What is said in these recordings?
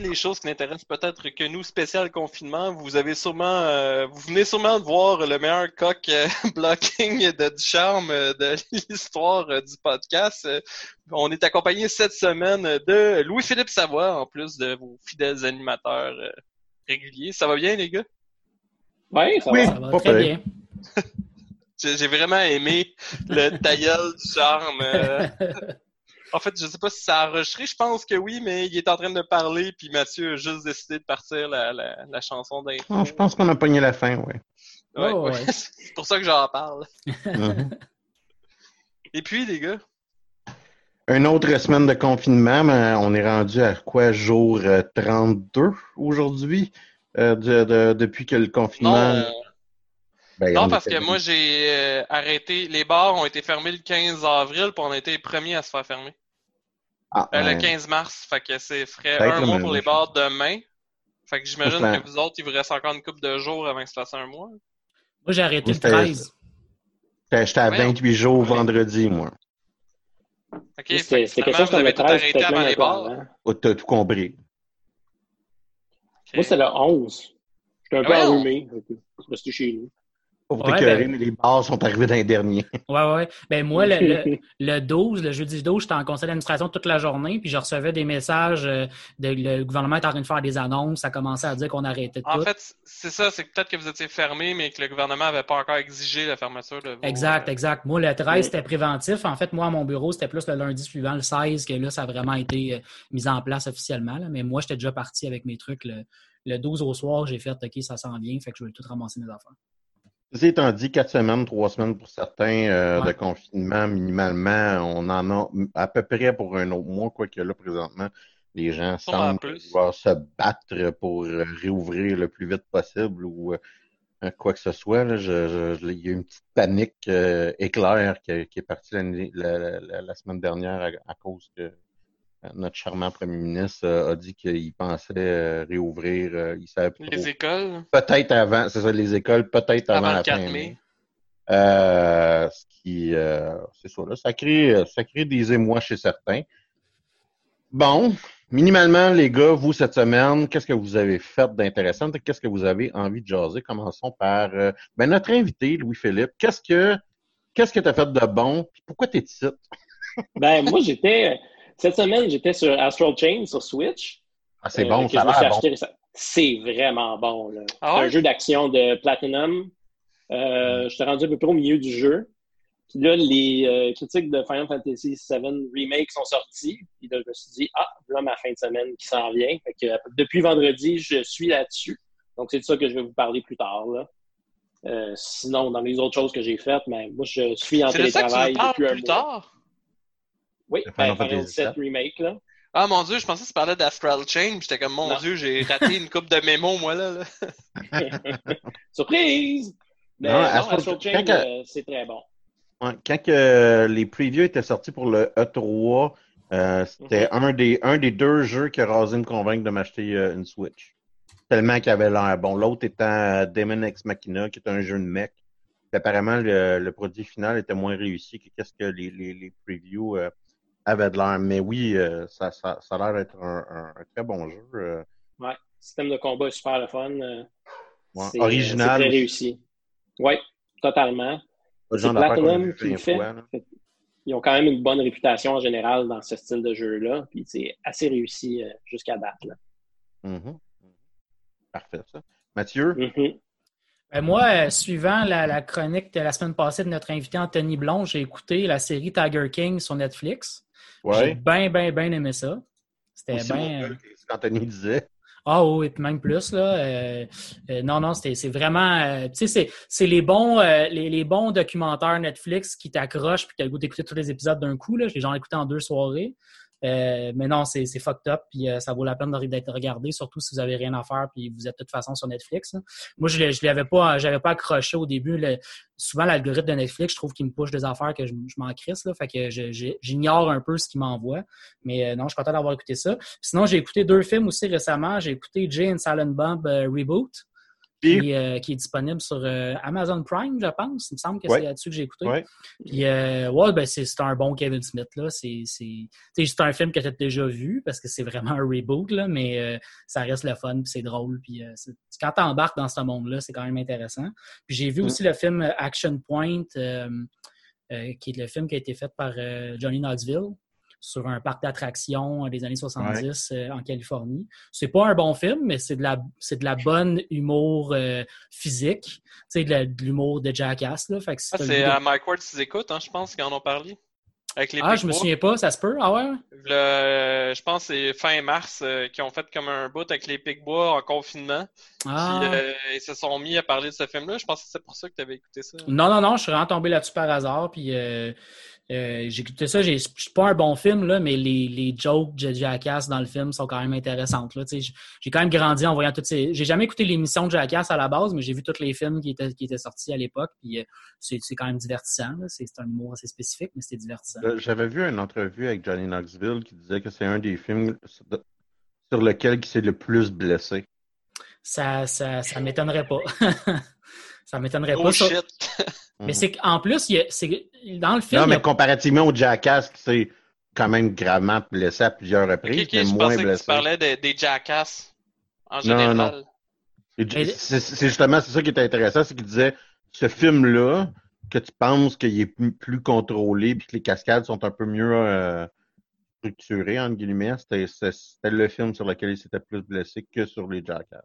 les choses qui n'intéressent peut-être que nous, spécial confinement. Vous avez sûrement, euh, vous venez sûrement de voir le meilleur coq euh, blocking de du charme euh, de l'histoire du podcast. on est accompagné cette semaine de Louis-Philippe Savoie, en plus de vos fidèles animateurs réguliers. Ça va bien, les gars? Oui, ça va, ça va très bien. J'ai vraiment aimé le tailleul du charme. En fait, je sais pas si ça a enregistré, je pense que oui, mais il est en train de parler, puis Mathieu a juste décidé de partir la, la, chanson d'intro. Ah, je pense qu'on a pogné la fin, oui. Ouais, oh, c'est pour ça que j'en parle. Et puis, les gars? Une autre semaine de confinement, mais on est rendu à quoi, jour 32 euh, aujourd'hui, euh, de, depuis que le confinement... Non, euh, ben, non parce que moi, j'ai arrêté. Les bars ont été fermés le 15 avril, puis on a été les premiers à se faire fermer. Ah, euh, le 15 mars, fait que c'est frais un mois pour les bars demain. Fait que j'imagine que vous autres, il vous reste encore une couple de jours avant que ça fasse un mois. Moi, j'ai arrêté le 13. J'étais à 28 jours vendredi, moi. Ok, c'était quelque chose que t'avais tout arrêté avant les bars. Hein? Oh, t'as tout compris. Moi, c'est le 11. J'étais un peu enrhumé. Je resté chez nous. Ben les bars sont arrivés dans les derniers. Oui, oui. Ben moi, le, le, 12, le jeudi 12, j'étais en conseil d'administration toute la journée, puis je recevais des messages euh, de le gouvernement est en train de faire des annonces, ça commençait à dire qu'on arrêtait tout. En fait, c'est ça, c'est peut-être que vous étiez fermé, mais que le gouvernement n'avait pas encore exigé la fermeture de Exact, euh, exact. Moi, le 13, c'était préventif. En fait, moi, à mon bureau, c'était plus le lundi suivant, le 16, que là, ça a vraiment été euh, mis en place officiellement. Mais moi, j'étais déjà parti avec mes trucs. Le, le 12 au soir, j'ai fait OK, ça s'en vient, fait que je vais tout ramasser mes affaires. Ceci étant dit, quatre semaines, trois semaines pour certains euh, de confinement, minimalement, on en a à peu près pour un autre mois, quoique là, présentement, les gens semblent pouvoir se battre pour euh, réouvrir le plus vite possible ou euh, quoi que ce soit. Là, je, il y a une petite panique éclair qui, est partie la, semaine dernière à cause que notre charmant premier ministre a dit qu'il pensait euh, réouvrir. Euh, il savait les écoles? Peut-être avant, c'est ça, les écoles, peut-être avant, avant, le 4 mai. Euh, ce qui, c'est ça, là, ça crée, ça crée des émois chez certains. Bon, minimalement, les gars, vous, cette semaine, qu'est-ce que vous avez fait d'intéressant? Qu'est-ce que vous avez envie de jaser? Commençons par ben, notre invité, Louis-Philippe. Qu'est-ce que qu'est-ce que tu as fait de bon? pourquoi tu es ici? ben, moi, j'étais cette semaine, j'étais sur Astral Chain sur Switch. Ah, c'est bon, euh, ça bon. C'est vraiment bon. Là. Ah c'est un jeu d'action de Platinum. Euh, je t'ai rendu à peu près au milieu du jeu. Puis là, les euh, critiques de Final Fantasy VII Remake sont sorties. Puis là, je me suis dit, ah, là, ma fin de semaine qui s'en vient. Fait que, depuis vendredi, je suis là-dessus. Donc, c'est de ça que je vais vous parler plus tard. Là. sinon, dans les autres choses que j'ai faites, mais moi, je suis en télétravail depuis un mois. Tard? Oui, Final Fantasy VII Remake, là. Ah mon dieu, je pensais que tu parlais d'Astral Chain, j'étais comme mon dieu, j'ai raté une coupe de mémos, moi là. Surprise! Mais non, Astral, Chain, euh, c'est très bon. quand que les previews étaient sortis pour le E3, euh, c'était mhm. un, des, un des deux jeux qui a rasé me convaincre de m'acheter euh, une Switch. Tellement qu'il avait l'air bon. L'autre étant Demon X Machina, qui est un jeu de mech. apparemment, le, produit final était moins réussi que qu'est-ce que les, les, les previews avait de l'air. Mais oui, euh, ça, ça, ça, a l'air d'être un, un, très bon jeu. Euh. Ouais, le système de combat est super le fun. Euh. Ouais. Original. très réussi. Oui, totalement. C'est Platinum qui le fait. Ils ont quand même une bonne réputation en général dans ce style de jeu-là. Puis c'est assez réussi jusqu'à date. Là. Mm-hmm. Parfait, ça. Mathieu? Mm-hmm. Ben, moi, suivant la, chronique de la semaine passée de notre invité Anthony Blond, j'ai écouté la série Tiger King sur Netflix. J'ai bien, bien, bien aimé ça. C'était bien. Ce qu'Anthony disait. Ah oui, même plus. Là. Euh, euh, non, non, c'est vraiment. Euh, tu sais, c'est les bons, les, les, bons documentaires Netflix qui t'accrochent puis tu as le goût d'écouter tous les épisodes d'un coup. Là. Je l'ai écouté en deux soirées. Euh, mais non, c'est fucked up, puis euh, ça vaut la peine d'être regardé, surtout si vous avez rien à faire, puis vous êtes de toute façon sur Netflix. Moi, je l'avais pas, j'avais pas accroché au début. souvent, l'algorithme de Netflix, je trouve qu'il me push des affaires que je, m'en crisse, là, fait que j'ignore un peu ce qu'il m'envoie. Mais euh, non, je suis content d'avoir écouté ça. sinon, j'ai écouté deux films aussi récemment. J'ai écouté Jay and Silent Bob Reboot. Euh, qui, est disponible sur euh, Amazon Prime, je pense. Il me semble que c'est là-dessus que j'ai écouté. Puis, euh, ouais, ben, c'est un bon Kevin Smith. C'est un film que tu as déjà vu parce que c'est vraiment un reboot, là, mais ça reste le fun, puis c'est drôle. Puis, quand tu embarques dans ce monde-là, c'est quand même intéressant. Puis j'ai vu mm. aussi le film Action Point, qui est le film qui a été fait par Johnny Knoxville sur un parc d'attractions des années 70 euh, en Californie. C'est pas un bon film, mais c'est de la c'est de la bonne humour euh, physique, tu de l'humour de Jackass là. ah, c'est à Mike Ward qui écoute, hein, je pense qu'ils en ont parlé. Avec les ah, je me souviens pas, ça se peut? Ah ouais? Le, je pense que c'est fin mars euh, qu'ils ont fait comme un bout avec les Picbois en confinement. Ah. Puis, ils se sont mis à parler de ce film-là. Je pense que c'est pour ça que tu avais écouté ça. Non, non, non, je suis vraiment tombé là-dessus par hasard. Puis euh, j'ai écouté ça, c'est pas un bon film, là, mais les, les jokes de Jackass dans le film sont quand même intéressantes. J'ai quand même grandi en voyant toutes ces. J'ai jamais écouté l'émission de Jackass à la base, mais j'ai vu tous les films qui étaient, qui étaient sortis à l'époque. Puis euh, c'est quand même divertissant. C'est un humour assez spécifique, mais c'était divertissant. Euh, j'avais vu une entrevue avec Johnny Knoxville qui disait que c'est un des films sur lequel il s'est le plus blessé. Ça, ça, ça m'étonnerait pas. ça m'étonnerait oh pas. Shit. Mais c'est qu'en plus, il dans le film. Non, mais comparativement au Jackass, qui s'est quand même gravement blessé à plusieurs reprises, mais je moins blessé. Que tu parlais des Jackass en général. Non, non. C'est justement c'est ça qui est intéressant, c'est qu'il disait ce film-là, que tu penses qu'il est plus, contrôlé puis que les cascades sont un peu mieux euh, structurées, entre guillemets, c'était le film sur lequel il s'était plus blessé que sur les Jackass.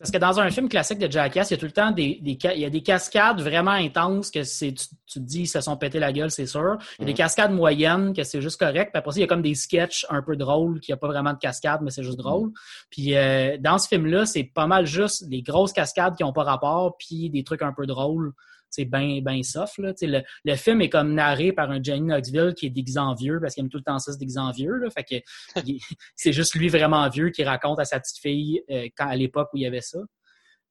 Parce que dans un film classique de Jackass, il y a tout le temps des, des il y a des cascades vraiment intenses que c'est tu, te dis ils se sont pété la gueule, c'est sûr. Il y a des mm. cascades moyennes que c'est juste correct. Puis après ça, il y a comme des sketchs un peu drôles qui a pas vraiment de cascades, mais c'est juste drôle. Mm. Puis euh, dans ce film-là, c'est pas mal juste des grosses cascades qui ont pas rapport, puis des trucs un peu drôles c'est bien ben soft. Là. Le, le, film est comme narré par un Johnny Knoxville qui est déguisé vieux parce qu'il aime tout le temps ça, se déguiser en vieux. Là. Fait que c'est juste lui vraiment vieux qui raconte à sa petite fille euh, quand, à l'époque où il y avait ça.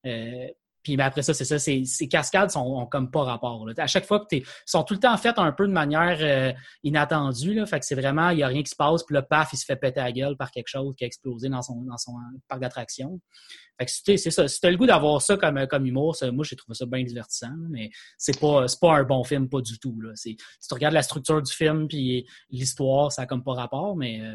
Euh, puis ben, après ça, c'est ça, ces, cascades sont comme pas rapport. À chaque fois tu sont tout le temps faites un peu de manière euh, inattendue. Là, fait que c'est vraiment, il n'y a rien qui se passe, puis le paf, il se fait péter la gueule par quelque chose qui a explosé dans son, dans son parc d'attraction. Fait que c'est ça. Si le goût d'avoir ça comme, comme humour, moi j'ai trouvé ça bien divertissant, mais c'est pas, pas un bon film, pas du tout. Là. Si tu regardes la structure du film puis l'histoire, ça n'a comme pas rapport, mais euh,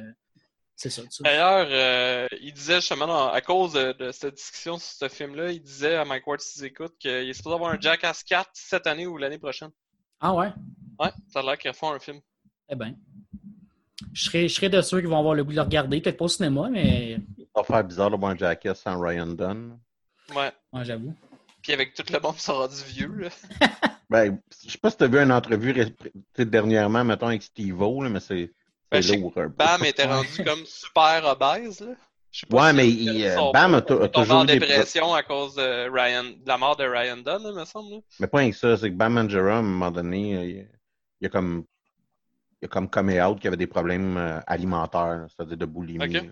c'est ça. D'ailleurs, euh, il disait justement, à cause de, cette discussion sur ce film-là, il disait à Mike Ward, si écoute, qu'il est supposé avoir un Jackass 4 cette année ou l'année prochaine. Ah ouais? Ouais, ça a l'air qu'ils font un film. Eh bien. Je serais, je serais de ceux qui vont avoir le goût de le regarder, peut-être pas au cinéma, mais. Ça va faire bizarre de voir un Jackass sans Ryan Dunn. Ouais. Ouais, j'avoue. Puis avec tout le monde, ça sera du vieux, là. ben, je sais pas si tu as vu une entrevue dernièrement, mettons, avec Steve-O, mais c'est ben, Bam était rendu comme super obèse, là. ouais, mais il, euh, Bam a, toujours en dépression à cause de, Ryan, de la mort de Ryan Dunn, il me semble. Mais pas rien que ça, c'est que Bam Margera, à un moment donné, il, il a comme il a comme comé out qu'il avait des problèmes euh, alimentaires, c'est-à-dire de boulimie.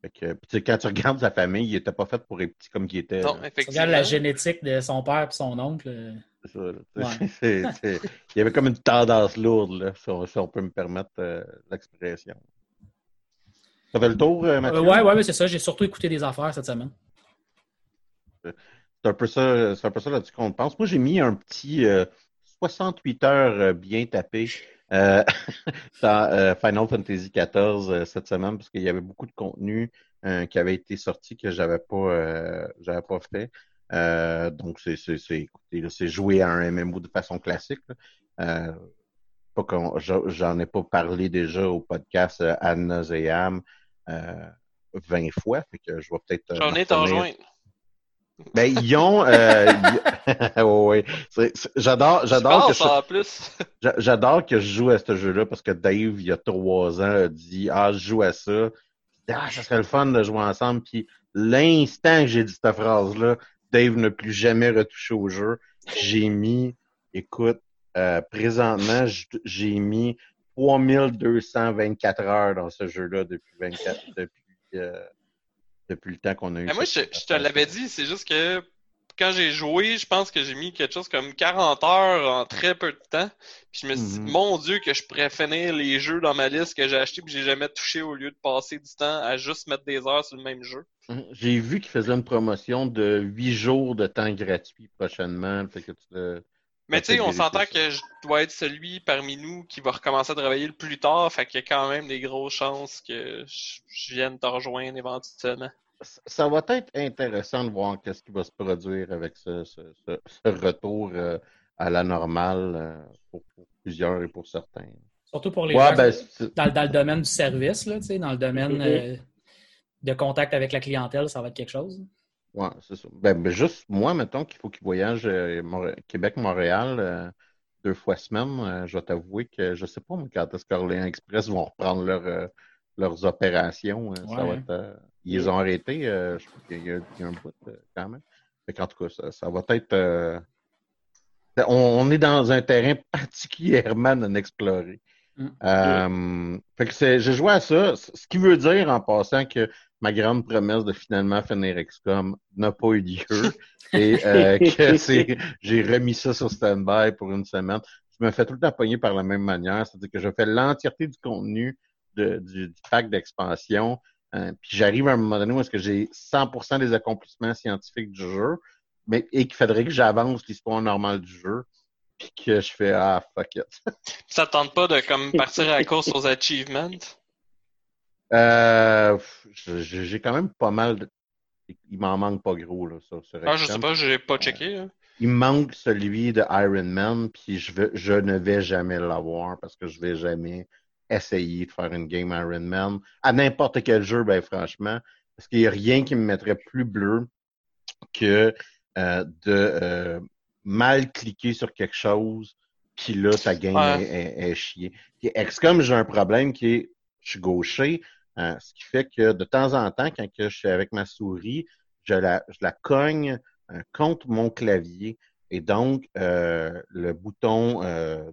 Fait que, quand tu regardes sa famille, il n'était pas fait pour être petit comme qu'il était. Non, effectivement. Tu regardes la génétique de son père et son oncle. Euh. Il y avait comme une tendance lourde, là, si, on, peut me permettre euh, l'expression. Ça fait le tour, euh, Mathieu? ouais, ouais, mais c'est ça. J'ai surtout écouté des affaires cette semaine. C'est un peu ça, c'est un peu ça là-dessus qu'on pense. Moi, j'ai mis un petit 68 heures bien tapé dans Final Fantasy XIV cette semaine parce qu'il y avait beaucoup de contenu qui avait été sorti que j'avais pas, j'avais pas fait. Euh, donc, c'est, c'est, c'est, jouer à un MMO de façon classique. Euh, pas j'en ai pas parlé déjà au podcast euh, nauseam euh, 20 fois, fait que je vais peut-être. J'en ai t'en Ben, ils ont. Euh, oui, J'adore. J'adore que J'adore que je joue à ce jeu-là parce que Dave, il y a trois ans, a dit Ah, je joue à ça. Ah, ça serait le fun de jouer ensemble. Puis l'instant que j'ai dit cette phrase-là, Dave n'a plus jamais retouché au jeu. J'ai mis, écoute, euh, présentement, j'ai mis 3224 heures dans ce jeu-là depuis 24, depuis, euh, depuis le temps qu'on a eu. moi, je, te l'avais dit, c'est juste que quand j'ai joué, je pense que j'ai mis quelque chose comme 40 heures en très peu de temps. Puis je me suis dit, mhm. mon Dieu, que je pourrais finir les jeux dans ma liste que j'ai acheté puis j'ai jamais touché au lieu de passer du temps à juste mettre des heures sur le même jeu. Mhm. J'ai vu qu'il faisait une promotion de 8 jours de temps gratuit prochainement. Fait que tu mais tu sais, on s'entend que je dois être celui parmi nous qui va recommencer à travailler le plus tard, fait qu'il y a quand même des grosses chances que je vienne te rejoindre éventuellement. Ça va être intéressant de voir qu'est-ce qui va se produire avec ce, retour euh, à la normale euh, pour, plusieurs et pour certains. Surtout pour les gens ben, dans, le domaine du service, là, dans le domaine mm-hmm. euh, de contact avec la clientèle, ça va être quelque chose. Oui, c'est ça. Ben, ben, juste moi, mettons qu'il faut qu'ils voyagent euh, Québec-Montréal deux fois semaine. Je vais t'avouer que je ne sais pas quand est-ce qu'Orléans Express vont reprendre leur, leurs opérations. Ça va être, ils les ont arrêtés. je crois qu'il y, a un bout quand même. Mais en tout cas, ça, va être. On, est dans un terrain particulièrement non exploré. Mm. fait que j'ai joué à ça, ce qui veut dire en passant que ma grande promesse de finalement finir XCOM n'a pas eu lieu et euh, que c'est j'ai remis ça sur stand-by pour une semaine. Je me fais tout le temps pogner par la même manière, c'est-à-dire que je fais l'entièreté du contenu de, du, pack d'expansion, euh, puis j'arrive à un moment donné où est-ce que j'ai 100% des accomplissements scientifiques du jeu, mais et qu'il faudrait que j'avance l'histoire normale du jeu puis que je fais ah fuck it. ça tente pas de comme partir à la course aux achievements? Euh, j'ai quand même pas mal de... Il m'en manque pas gros, là, sur, sur Ah, je sais pas, j'ai pas checké. Hein. Il manque celui de Iron Man, puis je, veux, je ne vais jamais l'avoir parce que je vais jamais essayer de faire une game Iron Man. À n'importe quel jeu, ben franchement, parce qu'il n'y a rien qui me mettrait plus bleu que euh, de euh, mal cliquer sur quelque chose, puis là, ta game est, est, chier. XCOM, j'ai un problème qui est, je suis gaucher, euh, ce qui fait que de temps en temps, quand je suis avec ma souris, je la, je la cogne euh, contre mon clavier. Et donc, euh, le bouton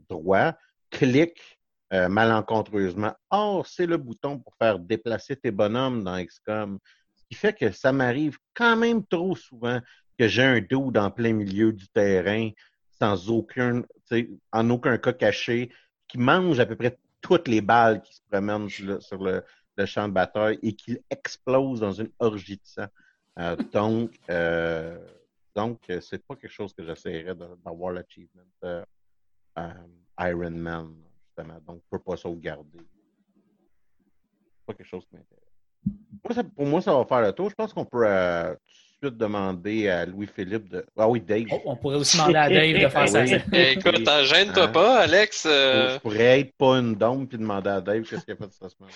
droit clique malencontreusement. Or, c'est le bouton pour faire déplacer tes bonhommes dans XCOM. Ce qui fait que ça m'arrive quand même trop souvent que j'ai un dos dans plein milieu du terrain, sans aucun, en aucun cas caché, qui mange à peu près toutes les balles qui se promènent sur le, le champ de bataille et qu'il explose dans une orgie de sang. Euh, donc, euh, donc c'est pas quelque chose que j'essaierais d'avoir l'achievement euh, Iron Man, justement. Donc, je peux pas sauvegarder. C'est pas quelque chose qui m'intéresse. pour moi, ça va faire le tour. Je pense qu'on peut tout de suite demander à Louis-Philippe de. Ah oui, Dave. Oh, on pourrait aussi demander à Dave de faire ça. Écoute, gêne-toi hein? pas, Alex. Je pourrais être pas une dompe puis demander à Dave qu'est-ce qu'il a fait de cette semaine.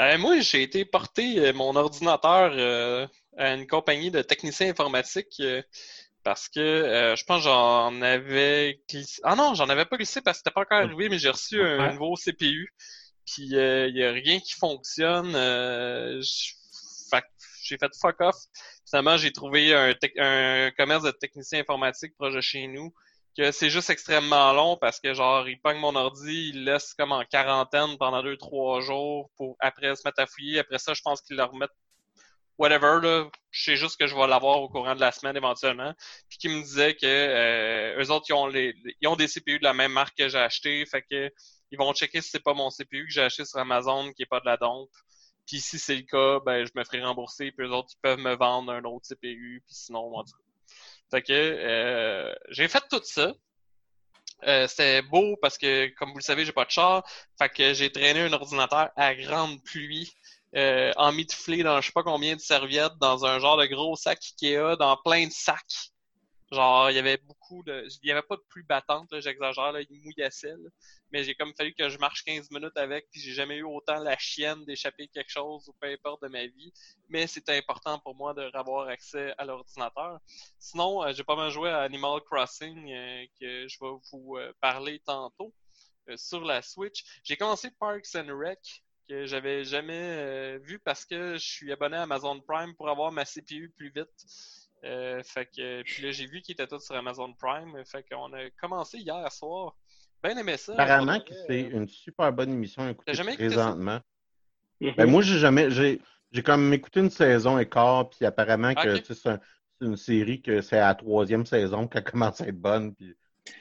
Euh, moi, j'ai été porter euh, mon ordinateur euh, à une compagnie de techniciens informatiques parce que je pense que j'en avais glissé. Ah non, j'en avais pas glissé parce que c'était pas encore arrivé, mais j'ai reçu un nouveau CPU. Puis il n'y a rien qui fonctionne. j'ai fait fuck off. Finalement, j'ai trouvé un, un commerce de techniciens informatiques proche de chez nous que c'est juste extrêmement long parce que genre il pogne mon ordi, il laisse comme en quarantaine pendant deux trois jours pour après se mettre à fouiller. Après ça, je pense qu'il le remettent whatever là. Je sais juste que je vais l'avoir au courant de la semaine éventuellement. Puis qui me disait que euh, eux autres ils ont les ils ont des CPU de la même marque que j'ai acheté, fait que ils vont checker si c'est pas mon CPU que j'ai acheté sur Amazon qui est pas de la dompe. Puis si c'est le cas, ben je me ferai rembourser. Puis eux autres ils peuvent me vendre un autre CPU. Puis sinon, moi, fait que euh, j'ai fait tout ça. Euh, c'était beau parce que, comme vous le savez, j'ai pas de char. Fait que j'ai traîné un ordinateur à grande pluie, euh, emmitouflé dans je sais pas combien de serviettes, dans un genre de gros sac Ikea, dans plein de sacs. Genre, il y avait beaucoup de. Il y avait pas de pluie battante, j'exagère, il mouillassait. Là. Mais j'ai comme fallu que je marche 15 minutes avec, puis j'ai jamais eu autant la chienne d'échapper quelque chose ou peu importe de ma vie. Mais c'était important pour moi de avoir accès à l'ordinateur. Sinon, euh, j'ai pas mal joué à Animal Crossing euh, que je vais vous euh, parler tantôt sur la Switch. J'ai commencé Parks and Rec que j'avais jamais vu parce que je suis abonné à Amazon Prime pour avoir ma CPU plus vite. Euh, fait que, puis là, j'ai vu qu'il était tout sur Amazon Prime. Fait qu'on a commencé hier soir. Bien aimé ça. Apparemment que c'est euh, une super bonne émission à écouter présentement. Ben, moi, j'ai jamais. J'ai, j'ai comme écouté une saison et quart, puis apparemment que c'est, une série que c'est à la troisième saison qu'elle commence à être bonne. Puis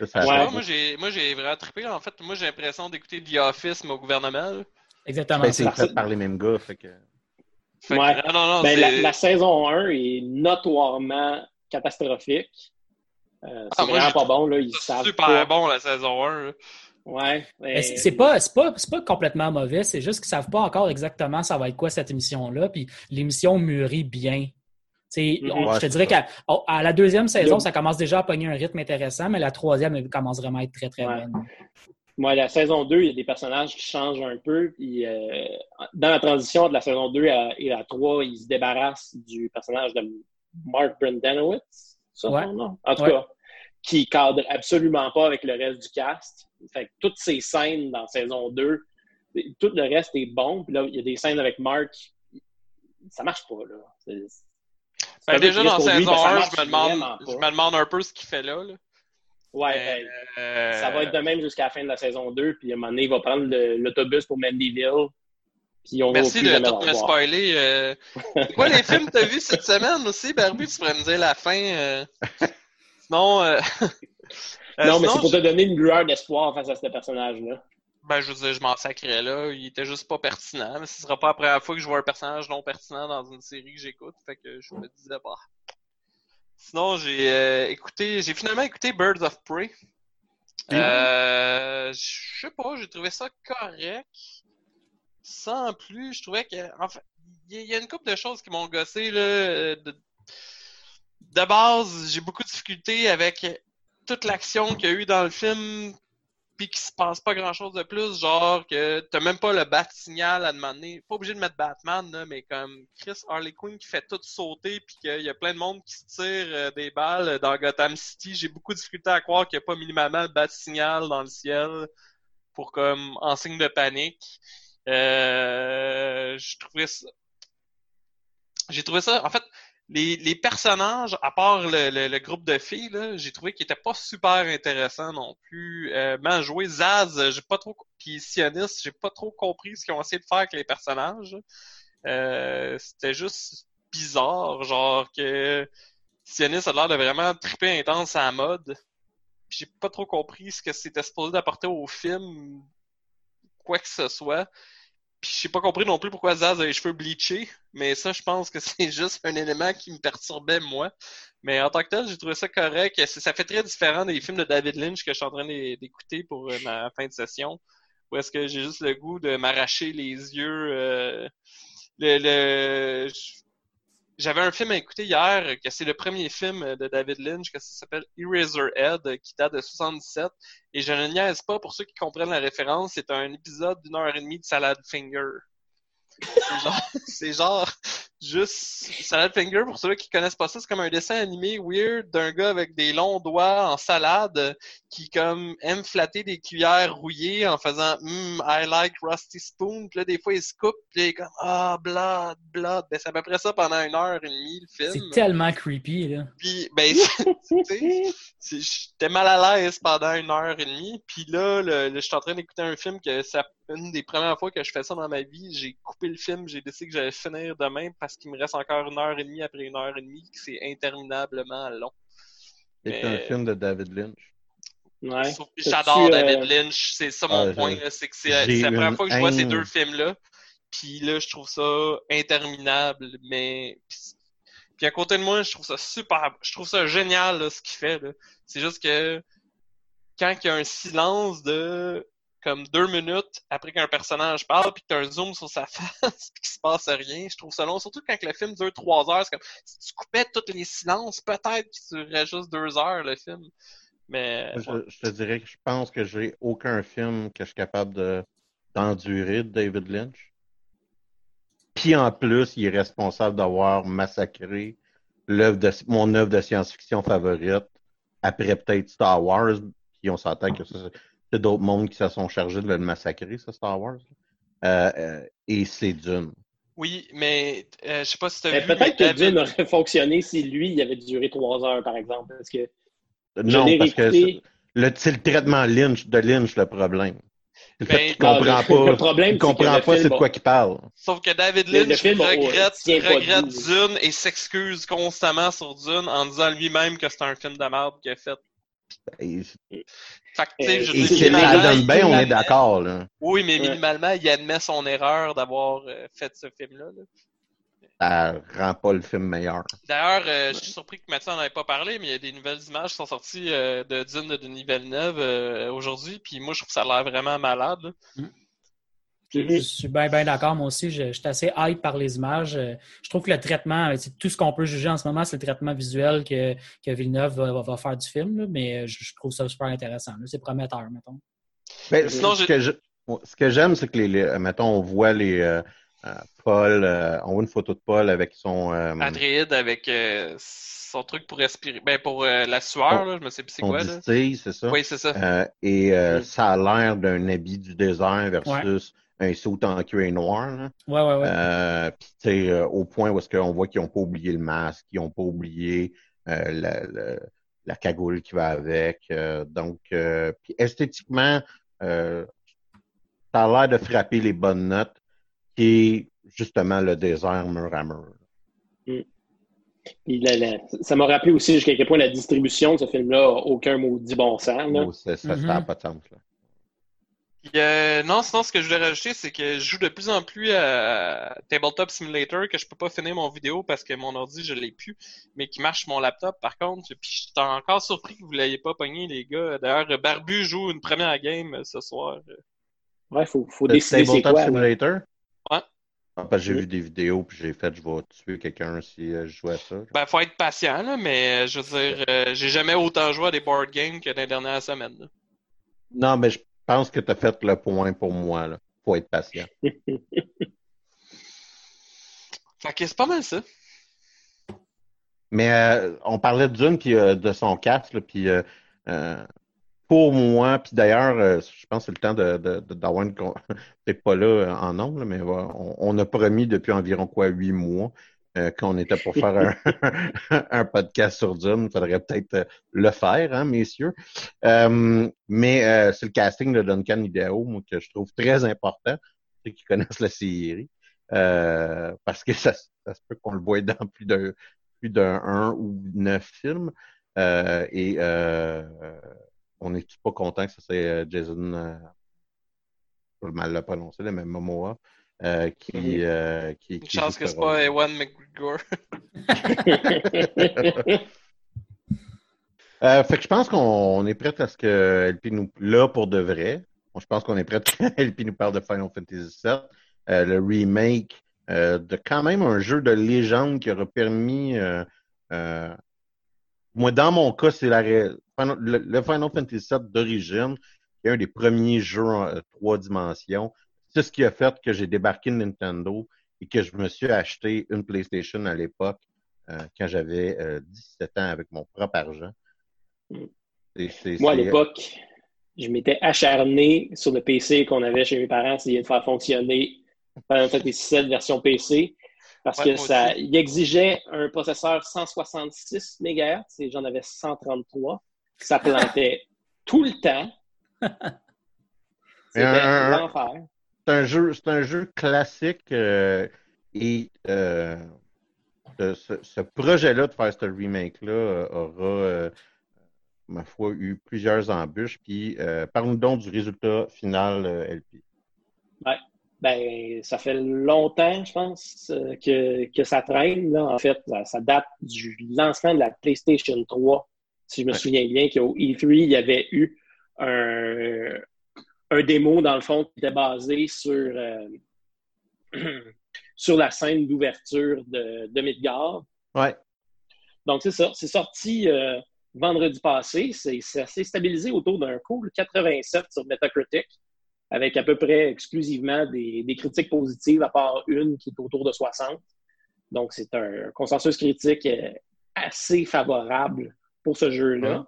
ça ouais, moi, j'ai, moi, j'ai vraiment trippé. En fait, moi, j'ai l'impression d'écouter The Office, mais au gouvernement. Exactement. Ben, c'est fait par les mêmes gars. Fait que... Ouais. Ben, la, saison 1 est notoirement catastrophique. Euh, c'est ah, vraiment pas bon. Là. Ils savent super bon la saison 1. Ouais. Mais... C'est pas, pas, pas, complètement mauvais, c'est juste qu'ils savent pas encore exactement ça va être quoi cette émission-là. Puis l'émission mûrit bien. Mm-hmm. je te dirais qu'à la deuxième saison, ça commence déjà à pogner un rythme intéressant, mais la troisième, elle commence vraiment à être très, très bonne. Moi, la saison 2, il y a des personnages qui changent un peu. Puis, euh, dans la transition de la saison 2 à, et à 3, ils se débarrassent du personnage de Mark Brendanowitz. Ça, non? En tout cas, qui cadre absolument pas avec le reste du cast. Fait toutes ces scènes dans saison 2, tout le reste est bon. Puis là, il y a des scènes avec Mark. Ça marche pas, là. Ben, déjà, dans saison 1, je me, demande, je me demande un peu ce qu'il fait là. là. Ouais, ben, euh, ça va être de même jusqu'à la fin de la saison 2. Puis à un moment donné, il va prendre l'autobus pour Mandyville. Puis on Merci de tout me spoiler. Euh... quoi les films que tu as vus cette semaine aussi, Barbu? Tu pourrais me dire la fin. Euh... Sinon. Euh... non, mais c'est pour te donner une lueur d'espoir face à ce personnage-là. Ben, je veux dire, je m'en sacrais là. Il était juste pas pertinent. Mais ce sera pas la première fois que je vois un personnage non pertinent dans une série que j'écoute. Fait que je me disais, pas. Sinon, j'ai euh, écouté, j'ai finalement écouté Birds of Prey. Euh, je sais pas, j'ai trouvé ça correct. Sans plus, je trouvais que, en fait, il y, a une couple de choses qui m'ont gossé là. De, de base, j'ai beaucoup de difficultés avec toute l'action qu'il y a eu dans le film puis qu'il se passe pas grand chose de plus, genre que t'as même pas le bat signal à demander. Pas obligé de mettre Batman, là, mais comme Chris Harley Quinn qui fait tout sauter puis qu'il y a plein de monde qui se tire euh, des balles dans Gotham City, j'ai beaucoup de difficulté à croire qu'il n'y a pas minimalement le bat signal dans le ciel pour comme en signe de panique. Euh, je ça. J'ai trouvé ça. En fait, les, les, personnages, à part le, le, groupe de filles, j'ai trouvé qu'ils étaient pas super intéressants non plus. Euh, joué. Zaz, j'ai pas trop. Puis Sionis, j'ai pas trop compris ce qu'ils ont essayé de faire avec les personnages. Euh, C'était juste bizarre, genre que Sionis a l'air de vraiment triper intense à la mode. J'ai pas trop compris ce que c'était supposé d'apporter au film, quoi que ce soit. Puis j'ai pas compris non plus pourquoi Zaz a les cheveux bleachés, mais ça, je pense que c'est juste un élément qui me perturbait, moi. Mais en tant que tel, j'ai trouvé ça correct. Ça fait très différent des films de David Lynch que je suis en train d'écouter pour euh, ma fin de session. Où est-ce que j'ai juste le goût de m'arracher les yeux. Euh, le, le, j'avais un film à écouter hier, que c'est le premier film de David Lynch, que ça s'appelle Eraserhead, qui date de 77. Et je ne niaise pas, pour ceux qui comprennent la référence, c'est un épisode d'une heure et demie de Salad Finger. C'est genre, juste Salad Finger, pour ceux qui connaissent pas ça, c'est comme un dessin animé weird d'un gars avec des longs doigts en salade qui comme aime flatter des cuillères rouillées en faisant mm, I like rusty spoon. Puis là, des fois, il se coupe, puis il est comme Ah, blood, blood. Ben, c'est à peu près ça pendant une heure et demie, le film. C'est tellement creepy, là. Puis, ben, j'étais mal à l'aise pendant une heure et demie. Puis là, le, je suis en train d'écouter un film que c'est une des premières fois que je fais ça dans ma vie. J'ai coupé le film, j'ai décidé que j'allais finir demain parce qu'il me reste encore une heure et demie après une heure et demie, que c'est interminablement long. C'est un film de David Lynch. Ouais. J'adore David euh, Lynch, c'est ça mon ah, point, c'est que c'est la première fois que je vois ces deux films-là. Puis là, je trouve ça interminable, mais puis à côté de moi, je trouve ça super, je trouve ça génial ce qu'il fait. C'est juste que quand il y a un silence de comme deux minutes après qu'un personnage parle, puis que tu as un zoom sur sa face, puis qu'il se passe rien. Je trouve ça long. Surtout quand le film dure trois heures. C'est comme si tu coupais tous les silences, peut-être qu'il durerait juste deux heures le film. Mais. Je, te dirais que je pense que j'ai aucun film que je suis capable d'endurer de David Lynch. Puis en plus, il est responsable d'avoir massacré de, mon œuvre de science-fiction favorite après peut-être Star Wars. Puis on s'entend que c'est d'autres mondes qui se sont chargés de le massacrer, ça, Star Wars. Euh, euh, et c'est Dune. Oui, mais euh, je sais pas si tu as vu. Peut-être que Dune aurait fonctionné si lui, il avait duré trois heures, par exemple. Parce que non, parce que c'est le traitement Lynch, de Lynch le problème. Le fait ben, comprend pas, le problème, il comprend pas c'est de quoi qu'il parle. Sauf que David Lynch regrette, regrette Dune et s'excuse constamment sur Dune en disant lui-même que c'est un film de merde qu'il a fait. Ben, fait que, et c'est bien, on est d'accord. Oui, mais minimalement, il admet son erreur d'avoir euh, fait ce film-là. là ça rend pas le film meilleur. D'ailleurs, euh, je suis surpris que Mathieu n'en ait pas parlé, mais il y a des nouvelles images qui sont sorties euh, de Dune de Denis Villeneuve euh, aujourd'hui, puis moi, je trouve que ça a l'air vraiment malade. Mm. Je suis bien, bien d'accord. Moi aussi, je, suis assez hype par les images. Je trouve que le traitement, tout ce qu'on peut juger en ce moment, c'est le traitement visuel que, que Villeneuve va, faire du film, mais je, trouve ça super intéressant. C'est prometteur, mettons. Ben, sinon, ce que j'aime, c'est que, les, mettons, on voit les euh, Paul, euh, on voit une photo de Paul avec son. Euh, Adride avec son truc pour respirer. Ben, pour la sueur, là, je me sais plus c'est quoi. c'est ça. Oui, c'est ça. et mm. ça a l'air d'un habit du désert versus un saut en cuir noir. Là. Ouais, ouais, ouais. Puis, tu sais, au point où est-ce qu'on voit qu'ils n'ont pas oublié le masque, qu'ils n'ont pas oublié la, la, cagoule qui va avec. donc, puis esthétiquement, ça a l'air de frapper les bonnes notes qui est justement le désert mur à mur. Mm. ça m'a rappelé aussi jusqu'à quel point la distribution de ce film-là n'a aucun maudit bon sens. Oh, ça n'a mm-hmm. pas de sens. Non, sinon, ce que je voulais rajouter, c'est que je joue de plus en plus à Tabletop Simulator, que je peux pas finir mon vidéo parce que mon ordi, je l'ai plus, mais qui marche sur mon laptop, par contre. Puis je suis encore surpris que vous l'ayez pas pogné, les gars. D'ailleurs, Barbu joue une première game ce soir. Ouais, faut, faut décider c'est quoi. Simulator? Ah, parce que j'ai vu des vidéos, puis j'ai fait, je vais tuer quelqu'un si euh, je joue à ça. Ben, faut être patient, là, mais euh, je veux dire, euh, j'ai jamais autant joué à des board games que dans les dernières semaines. Non, mais je pense que tu as fait le point pour moi, là. Faut être patient. fait que c'est pas mal ça. Mais on parlait de Dune, puis de son casque, puis pour moi, puis d'ailleurs, euh, je pense que c'est le temps de, d'avoir une... Peut-être pas là euh, en nombre, mais on, a promis depuis environ quoi, huit mois euh, qu'on était pour faire un, podcast sur Dune. Il faudrait peut-être le faire, hein, messieurs. mais c'est le casting de Duncan Idaho que je trouve très important, ceux qui connaissent la série. parce que ça, ça se peut qu'on le voit dans plus d'un plus d'un un ou neuf films. et on n'est pas content que ce soit euh, Jason, euh, je mal le prononcer, mais Momoa, euh, qui, euh, qui, Une chance que c'est pas Ewan McGregor. euh, fait que je pense qu'on est prêt à ce que LP nous. Là, pour de vrai, je pense qu'on est prêt à ce que LP nous parle de Final Fantasy VII, le remake de quand même un jeu de légende qui aura permis. moi, dans mon cas, c'est la, le, Final Fantasy VII d'origine, qui est un des premiers jeux en trois dimensions, c'est ce qui a fait que j'ai débarqué de Nintendo et que je me suis acheté une PlayStation à l'époque euh, quand j'avais 17 euh, ans avec mon propre argent. Moi, à l'époque, je m'étais acharné sur le PC qu'on avait chez mes parents, essayer de faire fonctionner Final Fantasy VII version PC parce que ça, il exigeait un processeur 166 MHz et j'en avais 133 ça plantait tout le temps. C'est un jeu, c'est un jeu classique euh, et euh, ce, projet-là de faire ce remake-là euh, aura, ma foi, eu plusieurs embûches. Puis parle-nous donc du résultat final, LP. Ouais. Ben, ça fait longtemps, je pense, que, que ça traîne. Là. En fait, ça date du lancement de la PlayStation 3 si je me souviens bien, qu'au E3, il y avait eu un, un démo, dans le fond, qui était basé sur, sur la scène d'ouverture de, de Midgard. Ouais. Donc, c'est ça. C'est sorti vendredi passé. C'est assez stabilisé autour d'un cool 87 sur Metacritic, avec à peu près exclusivement des, critiques positives, à part une qui est autour de 60. Donc, c'est un consensus critique euh, assez favorable pour ce jeu-là.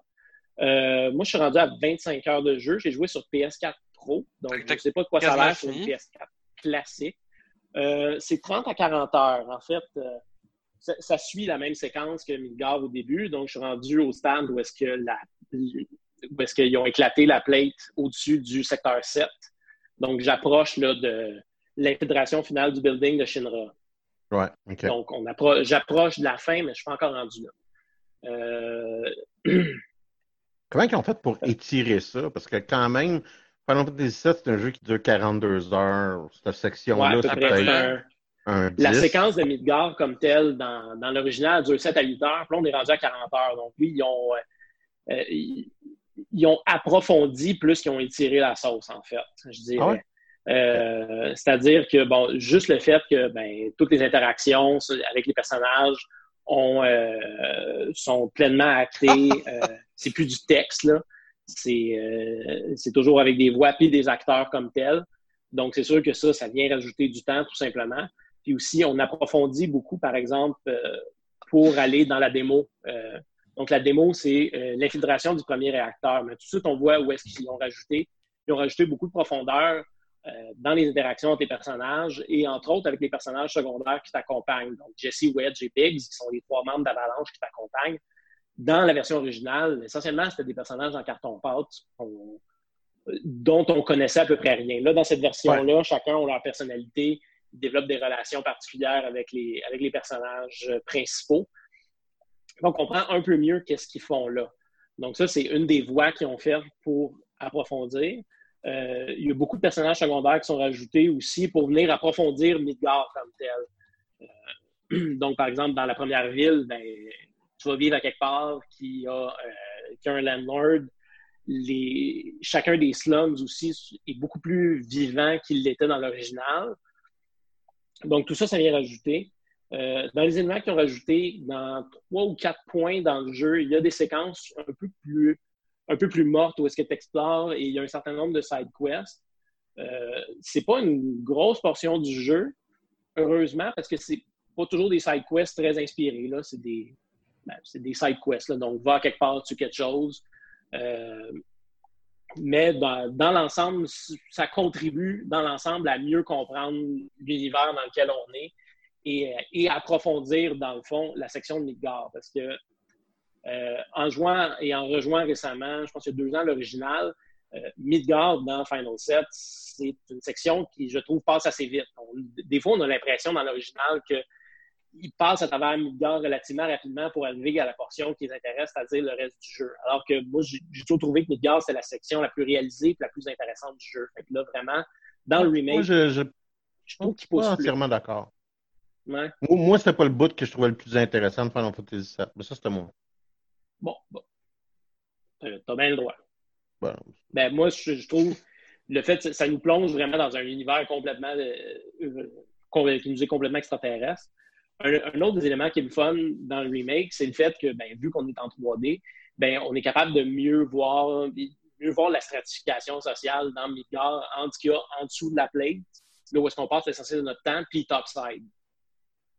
Euh, moi, je suis rendu à 25 heures de jeu. J'ai joué sur PS4 Pro, donc je ne sais pas de quoi ça a l'air sur une PS4 classique. Euh, c'est 30 à 40 heures. En fait, ça, suit la même séquence que Midgard au début. Donc, je suis rendu au stand où est-ce que la où est-ce qu'ils ont éclaté la plate au-dessus du secteur 7. Donc, j'approche là, de l'infiltration finale du building de Shinra. Ouais, OK. Donc, on j'approche de la fin, mais je ne suis pas encore rendu là. Euh... Comment ils ont fait pour étirer ça? Parce que quand même, Final Fantasy VII, c'est un jeu qui dure 42 heures. Cette section-là, c'est la séquence de Midgard comme telle dans, dans l'original dure 7 à 8 heures. Puis là, on est rendu à 40 heures. Donc oui, ils ont, euh, euh, ils, ont approfondi plus qu'ils ont étiré la sauce, en fait, je dirais. Ah euh, c'est-à-dire que, bon, juste le fait que ben, toutes les interactions avec les personnages ont, sont pleinement actées, c'est plus du texte, là. C'est toujours avec des voix puis des acteurs comme tels. Donc, c'est sûr que ça, ça vient rajouter du temps, tout simplement. Puis aussi, on approfondit beaucoup, par exemple, euh, pour aller dans la démo. Euh, donc, la démo, c'est euh, l'infiltration du premier réacteur. Mais tout de suite, on voit où est-ce qu'ils ont rajouté. Ils ont rajouté beaucoup de profondeur dans les interactions entre les personnages et entre autres avec les personnages secondaires qui t'accompagnent. Donc, Jesse, Wedge et Biggs, qui sont les trois membres d'Avalanche qui t'accompagnent. Dans la version originale, essentiellement, c'était des personnages en carton-pâte dont on connaissait à peu près rien. Là, dans cette version-là, chacun a leur personnalité, développent des relations particulières avec les, avec les personnages principaux. Donc, on comprend un peu mieux qu'est-ce qu'ils font là. Donc, ça, c'est une des voies qu'ils ont fait pour approfondir. Euh, il y a beaucoup de personnages secondaires qui sont rajoutés aussi pour venir approfondir Midgard comme tel. Euh, donc, par exemple, dans la première ville, ben, tu vas vivre à quelque part qui a, qui a un landlord. Les, chacun des slums aussi est beaucoup plus vivant qu'il l'était dans l'original. Donc, tout ça, ça vient rajouter. Euh, dans les éléments qui ont rajouté, dans trois ou quatre points dans le jeu, il y a des séquences un peu plus, un peu plus mortes où est-ce que tu explores et il y a un certain nombre de side quests. Euh, c'est pas une grosse portion du jeu, heureusement, parce que c'est pas toujours des side quests très inspirés. Là. C'est des, ben, des side quests. Donc, va quelque part, tu quelque chose. Euh, mais dans, l'ensemble, ça contribue dans l'ensemble à mieux comprendre l'univers dans lequel on est et, approfondir, dans le fond, la section de Midgard. Parce que euh, en jouant et en rejoignant récemment, je pense qu'il y a deux ans, l'original, euh, Midgard dans Final Set, c'est une section qui, je trouve, passe assez vite. des fois, on a l'impression dans l'original que ils passent à travers Midgard relativement rapidement pour arriver à la portion qui les intéresse, c'est-à-dire le reste du jeu. Alors que moi, j'ai toujours trouvé que Midgard, c'est la section la plus réalisée et la plus intéressante du jeu. Fait que là, vraiment, dans le remake, moi, je, je, je trouve qu'il pousse pas entièrement d'accord. Ouais. Moi, moi c'était pas le bout que je trouvais le plus intéressant de Final Fantasy VII. Mais ça, c'était moi. Bon, bon. T'as bien le droit. Ben, moi, je, trouve le fait que ça nous plonge vraiment dans un univers complètement euh, euh, qui nous est complètement extraterrestre. Un, autre des éléments qui est le fun dans le remake, c'est le fait que, ben, vu qu'on est en 3D, ben, on est capable de mieux voir, mieux voir la stratification sociale dans Midgard entre ce qu'il y a en dessous de la plate, là où est-ce qu'on passe l'essentiel de notre temps, puis topside.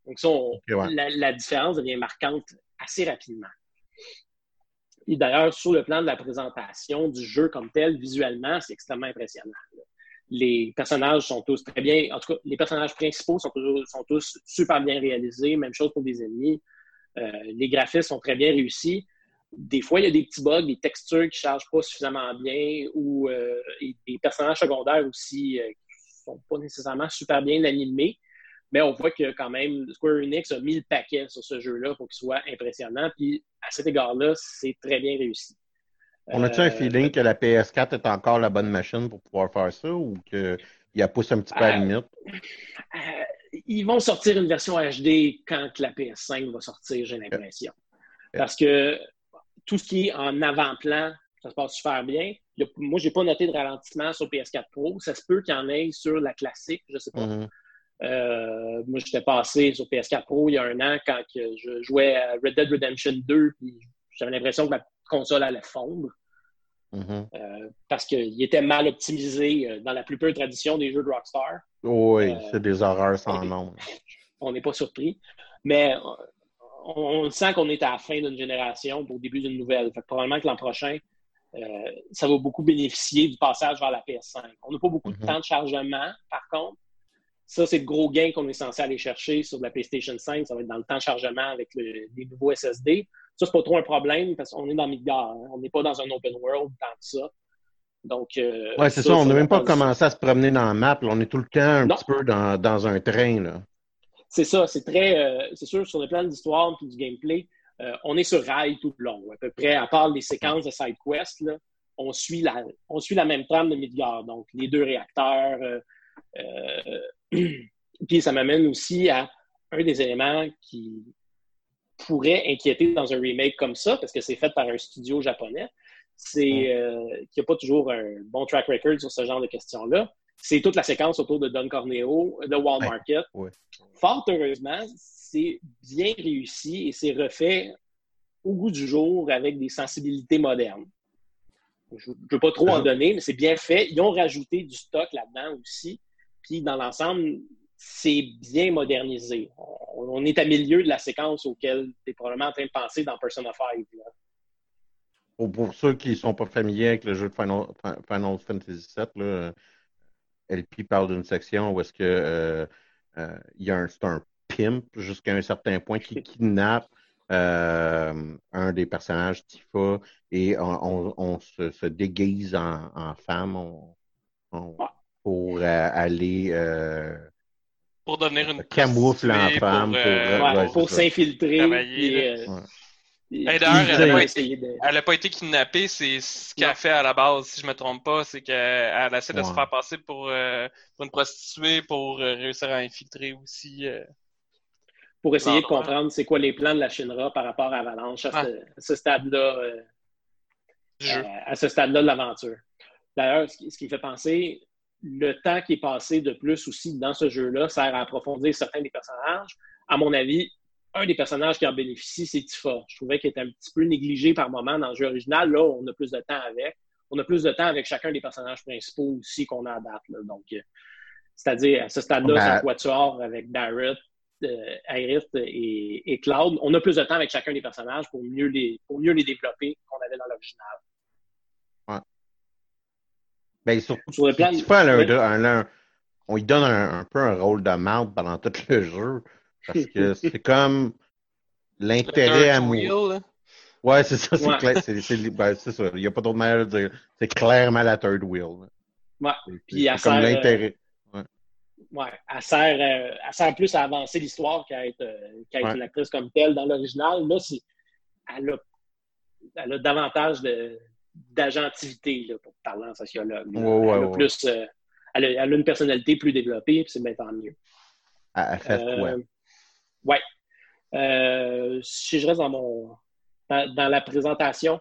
Donc, ça, la, différence devient marquante assez rapidement. Et d'ailleurs, sur le plan de la présentation du jeu comme tel, visuellement, c'est extrêmement impressionnant les personnages sont tous très bien. En tout cas, les personnages principaux sont, tous super bien réalisés. Même chose pour les ennemis. Euh, les graphismes sont très bien réussis. Des fois, il y a des petits bugs, des textures qui ne chargent pas suffisamment bien ou euh, des personnages secondaires aussi euh, qui ne sont pas nécessairement super bien animés. Mais on voit que quand même, Square Enix a mis le paquet sur ce jeu-là pour qu'il soit impressionnant. Puis à cet égard-là, c'est très bien réussi. On a-tu un euh, feeling que la PS4 est encore la bonne machine pour pouvoir faire ça ou qu'il y a poussé un petit peu à la euh, limite? Euh, ils vont sortir une version HD quand la PS5 va sortir, j'ai l'impression. Parce que tout ce qui est en avant-plan Ça se passe super bien. moi, je n'ai pas noté de ralentissement sur PS4 Pro. Ça se peut qu'il y en ait sur la classique, je ne sais pas. Mm-hmm. Euh, moi, j'étais passé sur PS4 Pro il y a un an quand je jouais à Red Dead Redemption 2, puis j'avais l'impression que ma console allait fondre. Mm-hmm. Euh, parce qu'il était mal optimisé euh, dans la plus pure tradition des jeux de Rockstar. Oui, c'est des horreurs sans nom. On n'est pas surpris. Mais on, sent qu'on est à la fin d'une génération pour le début d'une nouvelle. probablement que l'an prochain, ça va beaucoup bénéficier du passage vers la PS5. On n'a pas beaucoup de mm-hmm. temps de chargement, par contre. Ça, c'est le gros gain qu'on est censé aller chercher sur la PlayStation 5. Ça va être dans le temps de chargement avec les nouveaux SSD. Ça, c'est pas trop un problème parce qu'on est dans Midgard. Hein. On n'est pas dans un open world tant que ça. Donc, euh, ouais, c'est ça, On n'a même pas commencé à se promener dans la map. On est tout le temps un petit peu dans, un train. C'est ça. C'est très. Euh, c'est sûr, sur le plan de l'histoire et du gameplay, euh, on est sur rail tout le long. À peu près, à part les séquences de side quest, on, suit la, on suit la même trame de Midgard. Donc, les deux réacteurs, Puis ça m'amène aussi à un des éléments qui pourrait inquiéter dans un remake comme ça, parce que c'est fait par un studio japonais, c'est euh, qu'il n'y a pas toujours un bon track record sur ce genre de questions-là. C'est toute la séquence autour de Don Corneo, de Wall Market. Fort heureusement, c'est bien réussi et c'est refait au goût du jour avec des sensibilités modernes. Je ne veux pas trop en donner, mais c'est bien fait. Ils ont rajouté du stock là-dedans aussi puis dans l'ensemble, c'est bien modernisé. On, est à milieu de la séquence auquel tu es probablement en train de penser dans Persona 5. Pour, ceux qui ne sont pas familiers avec le jeu de Final, Fantasy VII, LP parle d'une section où est-ce que euh, euh, y a un, un pimp jusqu'à un certain point qui kidnappe euh, un des personnages Tifa et on, se, déguise en, femme. On, pour euh, aller. Euh, pour devenir une. Camoufle en femme. Pour, pour, s'infiltrer. elle n'a pas, été kidnappée, c'est ce qu'elle a fait à la base, si je ne me trompe pas, c'est qu'elle essaie de se faire passer pour, euh, pour une prostituée pour réussir à infiltrer aussi. pour essayer de comprendre c'est quoi les plans de la Shinra par rapport à Avalanche à ce, stade-là. à ce stade-là de l'aventure. D'ailleurs, ce qui fait penser, le temps qui est passé de plus aussi dans ce jeu-là sert à approfondir certains des personnages. À mon avis, un des personnages qui en bénéficie, c'est Tifa. Je trouvais qu'il était un petit peu négligé par moment dans le jeu original. Là, on a plus de temps avec. On a plus de temps avec chacun des personnages principaux aussi qu'on a à date. Donc, euh, c'est-à-dire, à ce stade-là, ben... c'est Quatuor avec Barrett, euh, Aerith et, Cloud. On a plus de temps avec chacun des personnages pour mieux les, pour mieux les développer qu'on avait dans l'original. Ben, surtout, sur le plan on lui donne un, peu un rôle de marde pendant tout le jeu. Parce que c'est comme l'intérêt à moi. Ouais, c'est ça, c'est clair. Ben, c'est ça. Il n'y a pas d'autre manière de dire. C'est clairement la third wheel. Ouais. Puis elle comme euh, l'intérêt. Ouais. ouais. Elle sert, euh, elle sert plus à avancer l'histoire qu'à être, euh, qu être une actrice comme telle dans l'original. Là, elle a, elle a davantage de, d'agentivité, pour parler en sociologue. elle, a plus, euh, elle, a, une personnalité plus développée, puis c'est bien tant mieux. Elle fait quoi? Ouais. Euh, euh, si je reste dans mon dans, la présentation,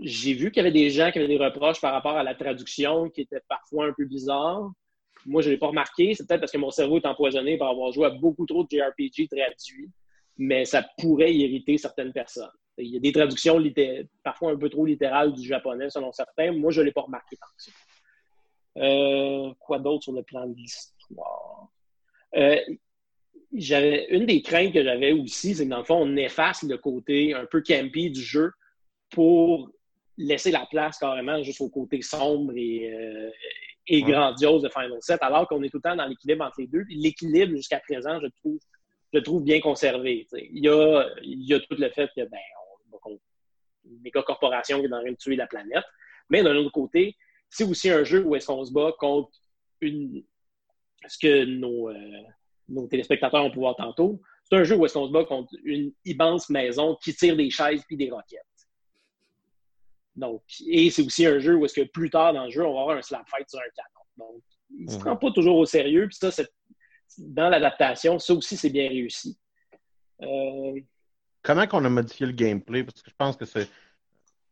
j'ai vu qu'il y avait des gens qui avaient des reproches par rapport à la traduction qui était parfois un peu bizarre. Moi, je ne l'ai pas remarqué. C'est peut-être parce que mon cerveau est empoisonné par avoir joué à beaucoup trop de JRPG traduits, mais ça pourrait irriter certaines personnes. Il y a des traductions parfois un peu trop littérales du japonais, selon certains. Moi, je ne l'ai pas remarqué tant que ça. Euh, quoi d'autre sur le plan de l'histoire? Euh, j'avais une des craintes que j'avais aussi, c'est que dans le fond, on efface le côté un peu campy du jeu pour laisser la place carrément juste au côté sombre et, euh, grandiose de Final 7, alors qu'on est tout le temps dans l'équilibre entre les deux. L'équilibre, jusqu'à présent, je trouve, je trouve bien conservé. Il y, a, il y a tout le fait que ben, méga corporation qui est en train de tuer la planète. Mais d'un autre côté, c'est aussi un jeu où est-ce qu'on se bat contre une. Ce que nos, euh, nos téléspectateurs ont pu voir tantôt, c'est un jeu où est-ce qu'on se bat contre une immense maison qui tire des chaises puis des roquettes. Donc, et c'est aussi un jeu où est-ce que plus tard dans le jeu, on va avoir un slap fight sur un canon. Donc, il ne se mhm. prend pas toujours au sérieux. Puis ça, dans l'adaptation, ça aussi, c'est bien réussi. Euh, comment qu'on a modifié le gameplay? Parce que je pense que c'est.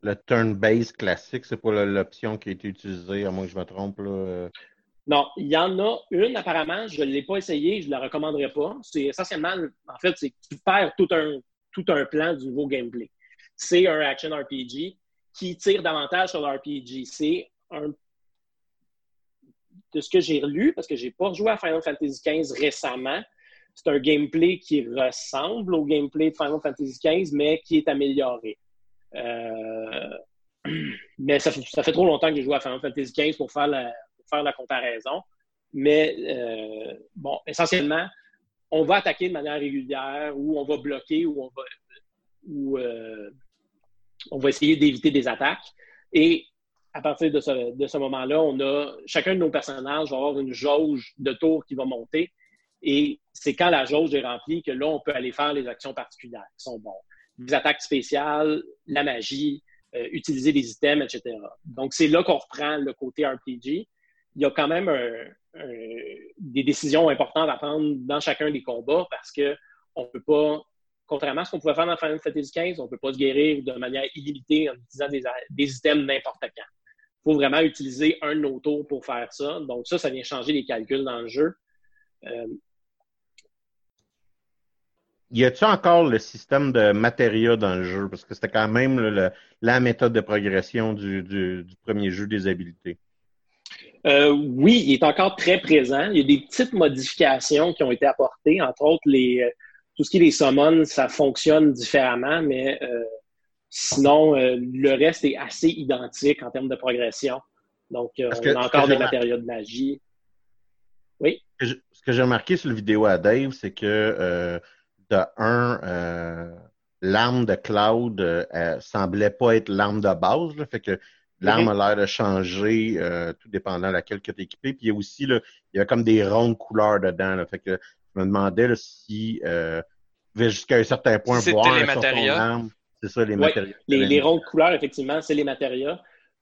le turn-based classique, c'est pas l'option qui a été utilisée, à moins que je me trompe. Là. Non, il y en a une apparemment, je ne l'ai pas essayé, je ne la recommanderais pas. C'est essentiellement, en fait, c'est tu perds tout un, tout un plan du nouveau gameplay. C'est un action RPG qui tire davantage sur l'RPG. C'est un de ce que j'ai lu, parce que je n'ai pas joué à Final Fantasy XV récemment, c'est un gameplay qui ressemble au gameplay de Final Fantasy XV, mais qui est amélioré. Euh, mais ça fait, trop longtemps que j'ai joué à Final Fantasy XV pour faire la, comparaison. Mais euh, bon, essentiellement, on va attaquer de manière régulière ou on va bloquer ou on va, euh, essayer d'éviter des attaques. Et à partir de ce, de ce moment-là, on a chacun de nos personnages va avoir une jauge de tours qui va monter. Et c'est quand la jauge est remplie que là, on peut aller faire les actions particulières qui sont bonnes. Des attaques spéciales, la magie, euh, utiliser des items, etc. Donc, c'est là qu'on reprend le côté RPG. Il y a quand même des décisions importantes à prendre dans chacun des combats parce qu'on ne peut pas, contrairement à ce qu'on pouvait faire dans Final Fantasy XV, on ne peut pas se guérir de manière illimitée en utilisant des, des items n'importe quand. Il faut vraiment utiliser un de nos tours pour faire ça. Donc, ça, ça vient changer les calculs dans le jeu. Euh, y a-t-il encore le système de matériaux dans le jeu? Parce que c'était quand même la méthode de progression du, premier jeu des habilités. Euh, oui, il est encore très présent. Il y a des petites modifications qui ont été apportées. Entre autres, les, euh, tout ce qui est les summons, ça fonctionne différemment, mais euh, sinon, le reste est assez identique en termes de progression. Donc, on a encore des matériaux de magie. Oui? Ce que j'ai remarqué sur la vidéo à Dave, c'est que de un, euh, l'arme de Cloud euh, semblait pas être l'arme de base. Là, fait que l'arme a l'air de changer euh, tout dépendant de laquelle tu es équipé. Puis il y a aussi là, il y a comme des rondes couleurs dedans. Là, fait que je me demandais si euh, jusqu'à un certain point voir les matériaux. C'est ça, les matériaux. Les, les rondes couleurs, effectivement, c'est les matériaux.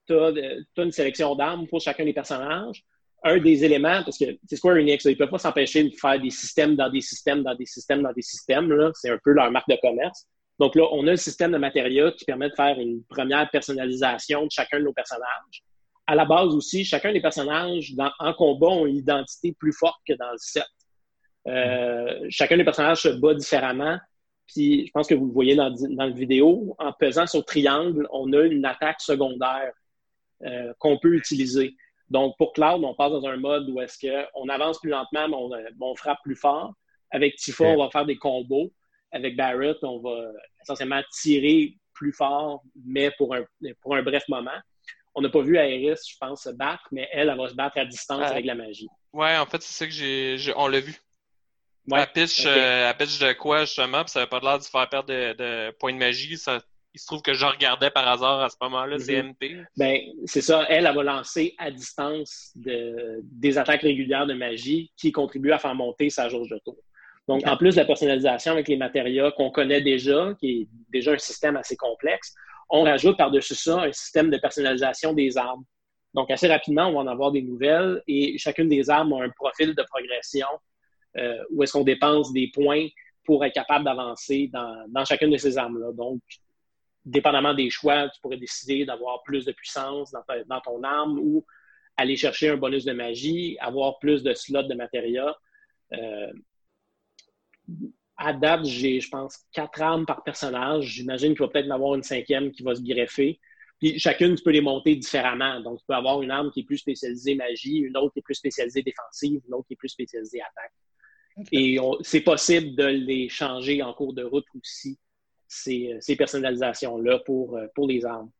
Tu as, as, une sélection d'armes pour chacun des personnages un des éléments, parce que c'est Square Enix, ils ne peuvent pas s'empêcher de faire des systèmes dans des systèmes, dans des systèmes, dans des systèmes. C'est un peu leur marque de commerce. Donc là, on a un système de matériaux qui permet de faire une première personnalisation de chacun de nos personnages. À la base aussi, chacun des personnages en combat ont une identité plus forte que dans le set. Euh, chacun des personnages se bat différemment. Puis je pense que vous le voyez dans, dans la vidéo, en pesant sur triangle, on a une attaque secondaire euh, qu'on peut utiliser. Donc, pour Cloud, on passe dans un mode où est-ce qu'on avance plus lentement, mais on, frappe plus fort. Avec Tifa, on va faire des combos. Avec Barrett, on va essentiellement tirer plus fort, mais pour un, pour un bref moment. On n'a pas vu Aeris, je pense, se battre, mais elle, elle va se battre à distance avec la magie. Ouais, en fait, c'est ça que j'ai. On l'a vu. Ouais, elle, pitch, euh, pitch de quoi, justement, puis ça n'avait pas l'air de faire perdre de, de points de magie. Ça il se trouve que je regardais par hasard à ce moment-là, CMP. Mhm. Ben, c'est ça. Elle, elle va lancer à distance de, des attaques régulières de magie qui contribuent à faire monter sa jauge de tour. Donc, en plus de la personnalisation avec les matériaux qu'on connaît déjà, qui est déjà un système assez complexe, on rajoute par-dessus ça un système de personnalisation des armes. Donc, assez rapidement, on va en avoir des nouvelles et chacune des armes a un profil de progression euh, où est-ce qu'on dépense des points pour être capable d'avancer dans, dans chacune de ces armes-là. Donc, dépendamment des choix, tu pourrais décider d'avoir plus de puissance dans, ton arme ou aller chercher un bonus de magie, avoir plus de slots de matériaux. Euh, à date, j'ai, je pense, quatre armes par personnage. J'imagine qu'il va peut-être en avoir une cinquième qui va se greffer. Puis chacune, tu peux les monter différemment. Donc, tu peux avoir une arme qui est plus spécialisée magie, une autre qui est plus spécialisée défensive, une autre qui est plus spécialisée attaque. Et c'est possible de les changer en cours de route aussi ces, ces personnalisations-là pour, euh, pour les armes.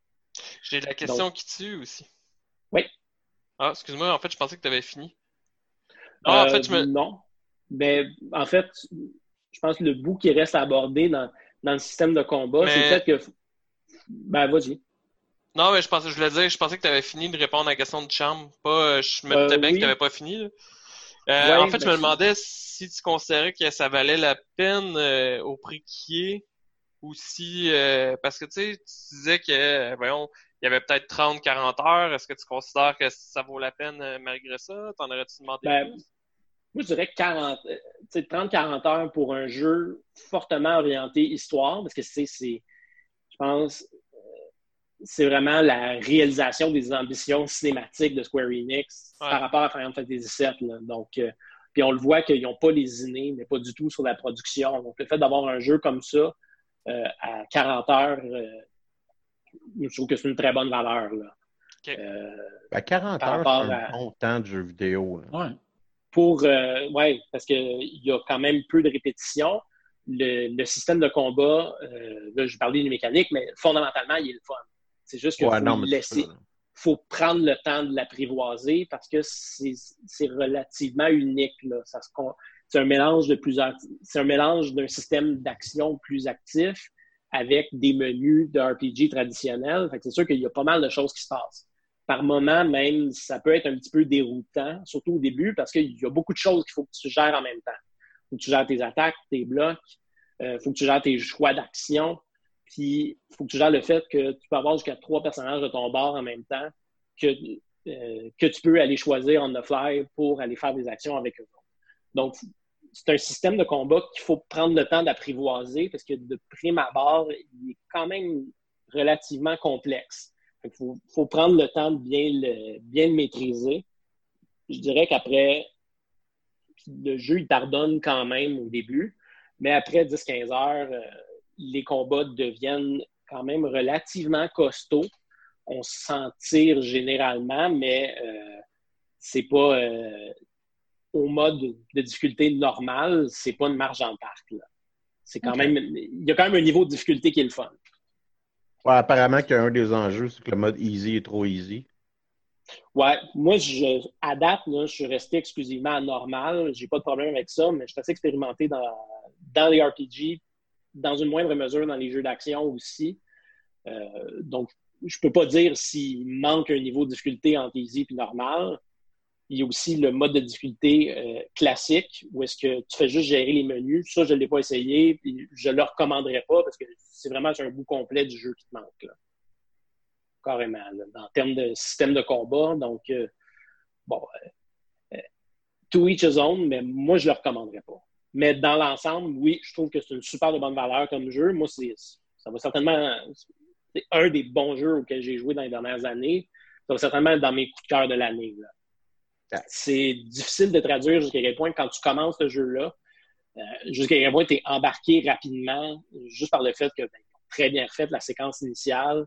J'ai la question qui tue aussi. Oui. Ah, excuse-moi, en fait, je pensais que tu avais fini. Ah, en fait, euh, Non. Mais en fait, je pense que le bout qui reste à aborder dans, dans le système de combat, c'est le fait que. Ben, vas-y. Non, mais je pensais, je voulais dire, je pensais que tu avais fini de répondre à la question de charme. Pas, euh, je me disais bien que tu n'avais pas fini. en fait, je me ben, demandais si tu considérais que ça valait la peine au prix qui est ou si euh, parce que tu sais, tu disais que voyons, il y avait peut-être 30 40 heures, est-ce que tu considères que ça vaut la peine euh, malgré ça? T'en aurais-tu demandé ben, plus? Moi, je dirais 40 30 40 heures pour un jeu fortement orienté histoire parce que c'est c'est je pense c'est vraiment la réalisation des ambitions cinématiques de Square Enix par rapport à Final Fantasy VII. Donc, euh, puis on le voit qu'ils n'ont pas lésiné, mais pas du tout sur la production. Donc, le fait d'avoir un jeu comme ça euh, à 40 heures, je trouve que c'est une très bonne valeur. Là. à 40 heures, c'est un bon temps de jeu vidéo. Oui. Pour, ouais, parce qu'il y a quand même peu de répétitions le, système de combat, euh, là, je parlais des mécaniques, mais fondamentalement, il est le fun. C'est juste qu'il faut laisser. faut prendre le temps de l'apprivoiser parce que c'est relativement unique. C'est un mélange de plusieurs. C'est un mélange d'un système d'action plus actif avec des menus de RPG traditionnels. c'est sûr qu'il y a pas mal de choses qui se passent. Par moment, même, ça peut être un petit peu déroutant, surtout au début, parce qu'il y a beaucoup de choses qu'il faut que tu gères en même temps faut que tu gères tes attaques, tes blocs, il euh, faut que tu gères tes choix d'action, puis il faut que tu gères le fait que tu peux avoir jusqu'à trois personnages de ton bord en même temps que, euh, que tu peux aller choisir on the fly pour aller faire des actions avec eux. Donc, c'est un système de combat qu'il faut prendre le temps d'apprivoiser parce que de prime abord, il est quand même relativement complexe. Il faut, prendre le temps de bien le, bien le maîtriser. Je dirais qu'après le jeu, il pardonne quand même au début, mais après 10-15 heures, euh, les combats deviennent quand même relativement costauds. On s'en tire généralement, mais euh, c'est pas euh, au mode de difficulté normal, c'est pas une marge en parc. C'est quand même, il y a quand même un niveau de difficulté qui est le fun. apparemment qu'un des enjeux, c'est que le mode easy est trop easy. Ouais, moi, je, à date, je suis resté exclusivement à normal. J'ai pas de problème avec ça, mais je suis assez expérimenté dans, dans les RPG, dans une moindre mesure dans les jeux d'action aussi. Euh, donc, je peux pas dire s'il manque un niveau de difficulté entre easy et normal. Il y a aussi le mode de difficulté euh, classique, où est-ce que tu fais juste gérer les menus. Ça, je ne l'ai pas essayé, et je ne le recommanderais pas parce que c'est vraiment un bout complet du jeu qui te manque. Là carrément, en termes de système de combat. Donc, euh, bon, euh, euh, to each his own, mais moi, je ne le recommanderais pas. Mais dans l'ensemble, oui, je trouve que c'est une super de bonne valeur comme jeu. Moi, ça va certainement. C'est un des bons jeux auxquels j'ai joué dans les dernières années. Ça va certainement être dans mes coups de cœur de l'année. C'est difficile de traduire jusqu'à quel point, quand tu commences ce jeu-là, jusqu'à quel point tu es embarqué rapidement, juste par le fait que ben, très bien fait la séquence initiale.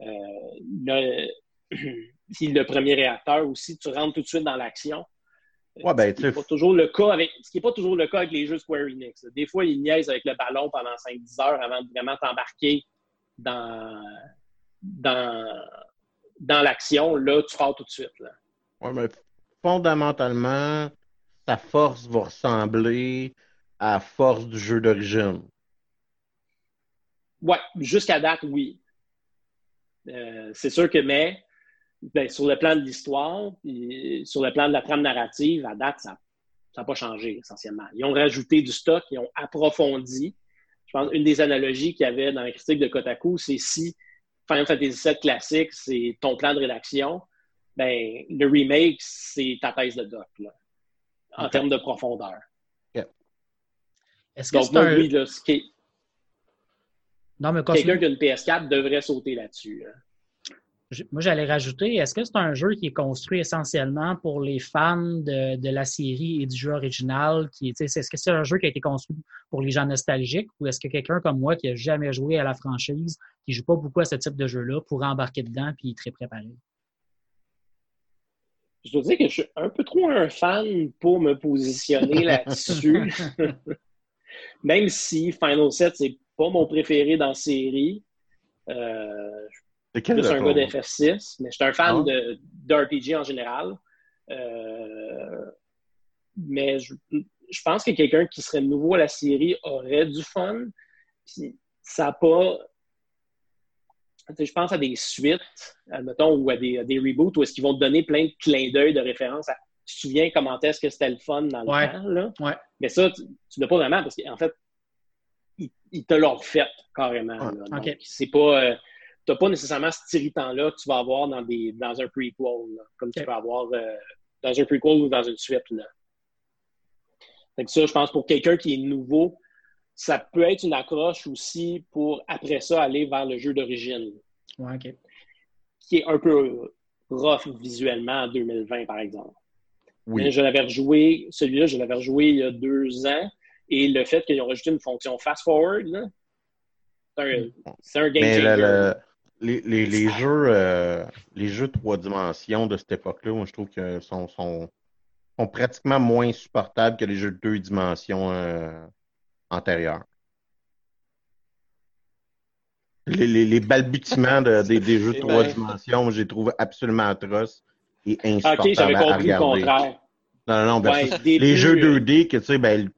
Euh, le, le premier réacteur aussi, tu rentres tout de suite dans l'action. Ouais, ben, ce qui n'est pas toujours le cas avec ce qui est pas toujours le cas avec les jeux Square Enix. Des fois, ils niaisent avec le ballon pendant 5-10 heures avant de vraiment t'embarquer dans, dans, dans l'action. Là, tu pars tout de suite. Là. Ouais, mais fondamentalement, ta force va ressembler à la force du jeu d'origine. Ouais, jusqu'à date, oui. Euh, c'est sûr que, mais ben, sur le plan de l'histoire, sur le plan de la trame narrative, à date, ça n'a pas changé essentiellement. Ils ont rajouté du stock, ils ont approfondi. Je pense une des analogies qu'il y avait dans la critique de Kotaku, c'est si Final Fantasy VII classique, c'est ton plan de rédaction, ben, le remake, c'est ta thèse de doc, en termes de profondeur. Est-ce que c'est un... oui, ce qui est Quelqu'un qui a une PS4 devrait sauter là-dessus. Moi, j'allais rajouter, est-ce que c'est un jeu qui est construit essentiellement pour les fans de, la série et du jeu original? Qui, est-ce que c'est un jeu qui a été construit pour les gens nostalgiques ou est-ce que quelqu'un comme moi qui n'a jamais joué à la franchise, qui ne joue pas beaucoup à ce type de jeu-là, pourrait embarquer dedans et être très préparé? Je dois dire que je suis un peu trop un fan pour me positionner là-dessus. Même si Final 7, c'est pas mon préféré dans la série. Euh, je suis plus un gars d'FF6, mais je suis un fan ah. de, d'RPG en général. Euh, mais je, pense que quelqu'un qui serait nouveau à la série aurait du fun. ça n'a pas. Je pense à des suites, admettons, ou à des, des reboots où est-ce qu'ils vont te donner plein de clins d'œil de référence à tu te souviens comment est-ce que c'était le fun dans le temps, là? Mais ça, tu ne l'as pas vraiment parce qu'en fait, ils, te l'ont fait carrément. Ah, c'est pas. Euh, tu n'as pas nécessairement cet irritant-là que tu vas avoir dans, des, dans un prequel, comme tu peux avoir euh, dans un prequel ou dans une suite. Là. ça, je pense, pour quelqu'un qui est nouveau, ça peut être une accroche aussi pour, après ça, aller vers le jeu d'origine. qui est un peu rough visuellement en 2020, par exemple. Oui. je l'avais rejoué, celui-là, je l'avais rejoué il y a deux ans, et le fait qu'ils ont rajouté une fonction fast-forward, c'est un, game changer. les, les, les jeux, euh, les jeux trois dimensions de cette époque-là, moi, je trouve qu'ils sont, sont, sont, pratiquement moins supportables que les jeux de deux dimensions euh, antérieurs. Les, les, les balbutiements de, des, des, jeux de trois dimensions, je les trouve absolument atroces et insupportables Ok, j'avais compris le contraire. Non, non, ben, les jeux 2D, que tu sais, ben,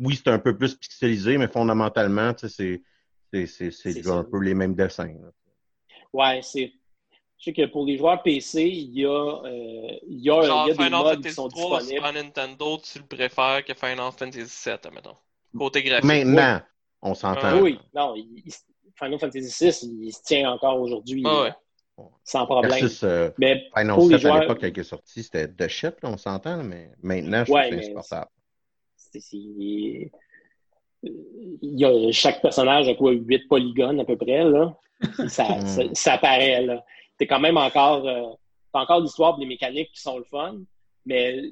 oui, c'est un peu plus pixelisé, mais fondamentalement, tu sais, c'est un peu les mêmes dessins. Là. Ouais, c'est. Je sais que pour les joueurs PC, il y a, euh, il y a, Genre, il y a des Final modes Fantasy qui sont 3, disponibles. Nintendo, tu le préfères que Final Fantasy VII, mettons. Côté graphique. Maintenant, oui. on s'entend. oui, non, il, Final Fantasy VI, il se tient encore aujourd'hui. Ah, ouais. Sans problème. Versus, euh, mais Final pour 7 joueurs... à l'époque, quand il est sorti, c'était de shit, là, on s'entend, mais maintenant, je ouais, trouve que c'est insupportable. Il y a, chaque personnage a quoi, 8 polygones à peu près, là. Ça, ça, ça, paraît, là. T'es quand même encore, euh, encore l'histoire des mécaniques qui sont le fun, mais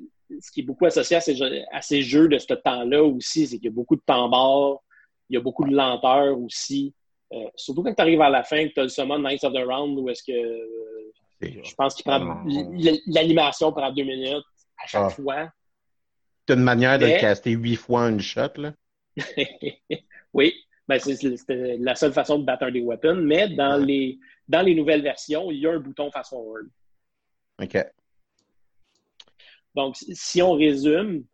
ce qui est beaucoup associé à ces, à ces jeux de ce temps-là aussi, c'est qu'il y a beaucoup de temps mort, il y a beaucoup de lenteur aussi. Euh, surtout quand tu arrives à la fin, que tu as le summon Knights of the Round, où est-ce que euh, je pense qu'il prend ah. l'animation prend deux minutes à chaque ah. fois. Tu as une manière de le caster huit fois une shot, là? oui, ben, c'était la seule façon de battre un des weapons, mais dans, les, dans les nouvelles versions, il y a un bouton fast-forward. OK. Donc, si on résume,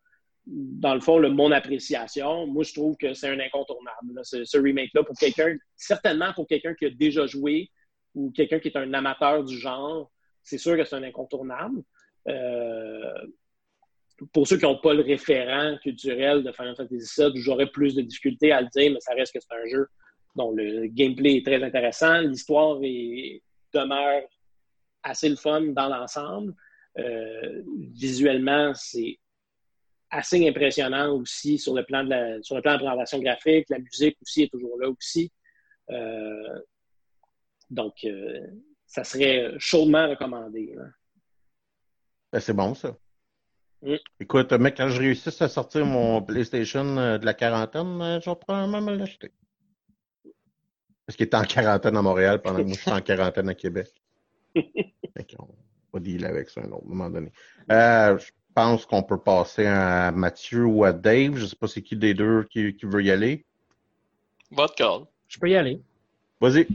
dans le fond, le, mon appréciation, moi, je trouve que c'est un incontournable, ce, remake-là, pour quelqu'un, certainement pour quelqu'un qui a déjà joué ou quelqu'un qui est un amateur du genre, c'est sûr que c'est un incontournable. Euh, pour ceux qui n'ont pas le référent culturel de Final Fantasy VII, j'aurais plus de difficultés à le dire, mais ça reste que c'est un jeu dont le gameplay est très intéressant. L'histoire demeure assez le fun dans l'ensemble. Euh, visuellement, c'est assez impressionnant aussi sur le plan de la, sur le plan de présentation graphique. La musique aussi est toujours là aussi. Euh, donc, euh, ça serait chaudement recommandé. Ben, c'est bon, ça. Mm. Écoute, mec, quand je réussis à sortir mon PlayStation de la quarantaine, je vais probablement me l'acheter. Parce qu'il est en quarantaine à Montréal pendant que moi je suis en quarantaine à Québec. on va deal avec ça à un autre moment donné. Euh, pense qu'on peut passer à Mathieu ou à Dave. Je ne sais pas c'est qui des deux qui, qui veut y aller. Votre call. Je peux y aller. Vas-y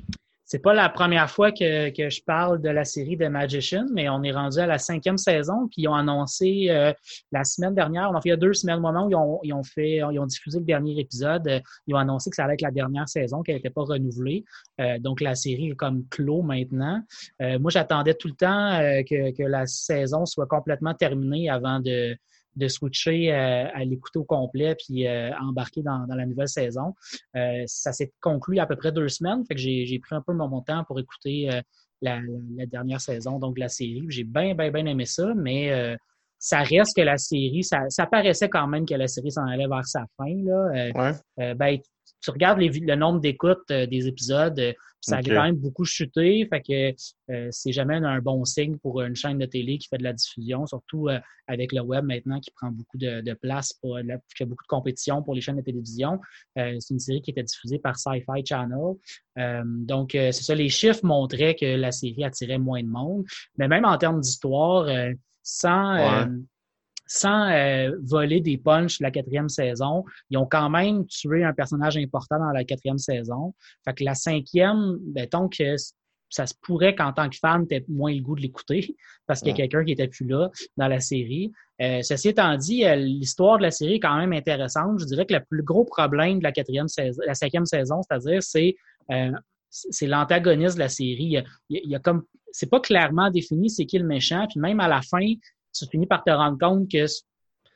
c'est pas la première fois que, que, je parle de la série The Magician, mais on est rendu à la cinquième saison, puis ils ont annoncé euh, la semaine dernière, on il y a deux semaines, au moment où ils ont, ils ont fait, ils ont diffusé le dernier épisode, euh, ils ont annoncé que ça allait être la dernière saison, qu'elle n'était pas renouvelée. Euh, donc la série est comme clos maintenant. moi, j'attendais tout le temps que, que la saison soit complètement terminée avant de de switcher euh, à l'écouter au complet puis euh, embarquer dans, dans, la nouvelle saison. Euh, ça s'est conclu à peu près deux semaines, fait que j'ai pris un peu mon, temps pour écouter la, la, dernière saison, donc la série. J'ai bien, bien, bien aimé ça, mais ça reste que la série, ça, ça paraissait quand même que la série s'en allait vers sa fin. Là. Ouais. ben, tu regardes les, le nombre d'écoutes euh, des épisodes, euh, ça a quand même beaucoup chuté. Fait que euh, c'est jamais un bon signe pour une chaîne de télé qui fait de la diffusion, surtout avec le web maintenant qui prend beaucoup de, de place, pour, qui a beaucoup de compétition pour les chaînes de télévision. c'est une série qui était diffusée par Sci-Fi Channel. donc, c'est ça, les chiffres montraient que la série attirait moins de monde. Mais même en termes d'histoire, sans, sans euh, voler des punchs de la quatrième saison, ils ont quand même tué un personnage important dans la quatrième saison. Fait que la cinquième, mettons que ça se pourrait qu'en tant que fan, tu aies moins le goût de l'écouter parce qu'il y a quelqu'un qui était plus là dans la série. Euh, ceci étant dit, euh, l'histoire de la série est quand même intéressante. Je dirais que le plus gros problème de la quatrième saison, la cinquième saison, c'est-à-dire, c'est c'est l'antagoniste de la série. Il y a, comme c'est pas clairement défini c'est qui le méchant, puis même à la fin, tu finis par te rendre compte que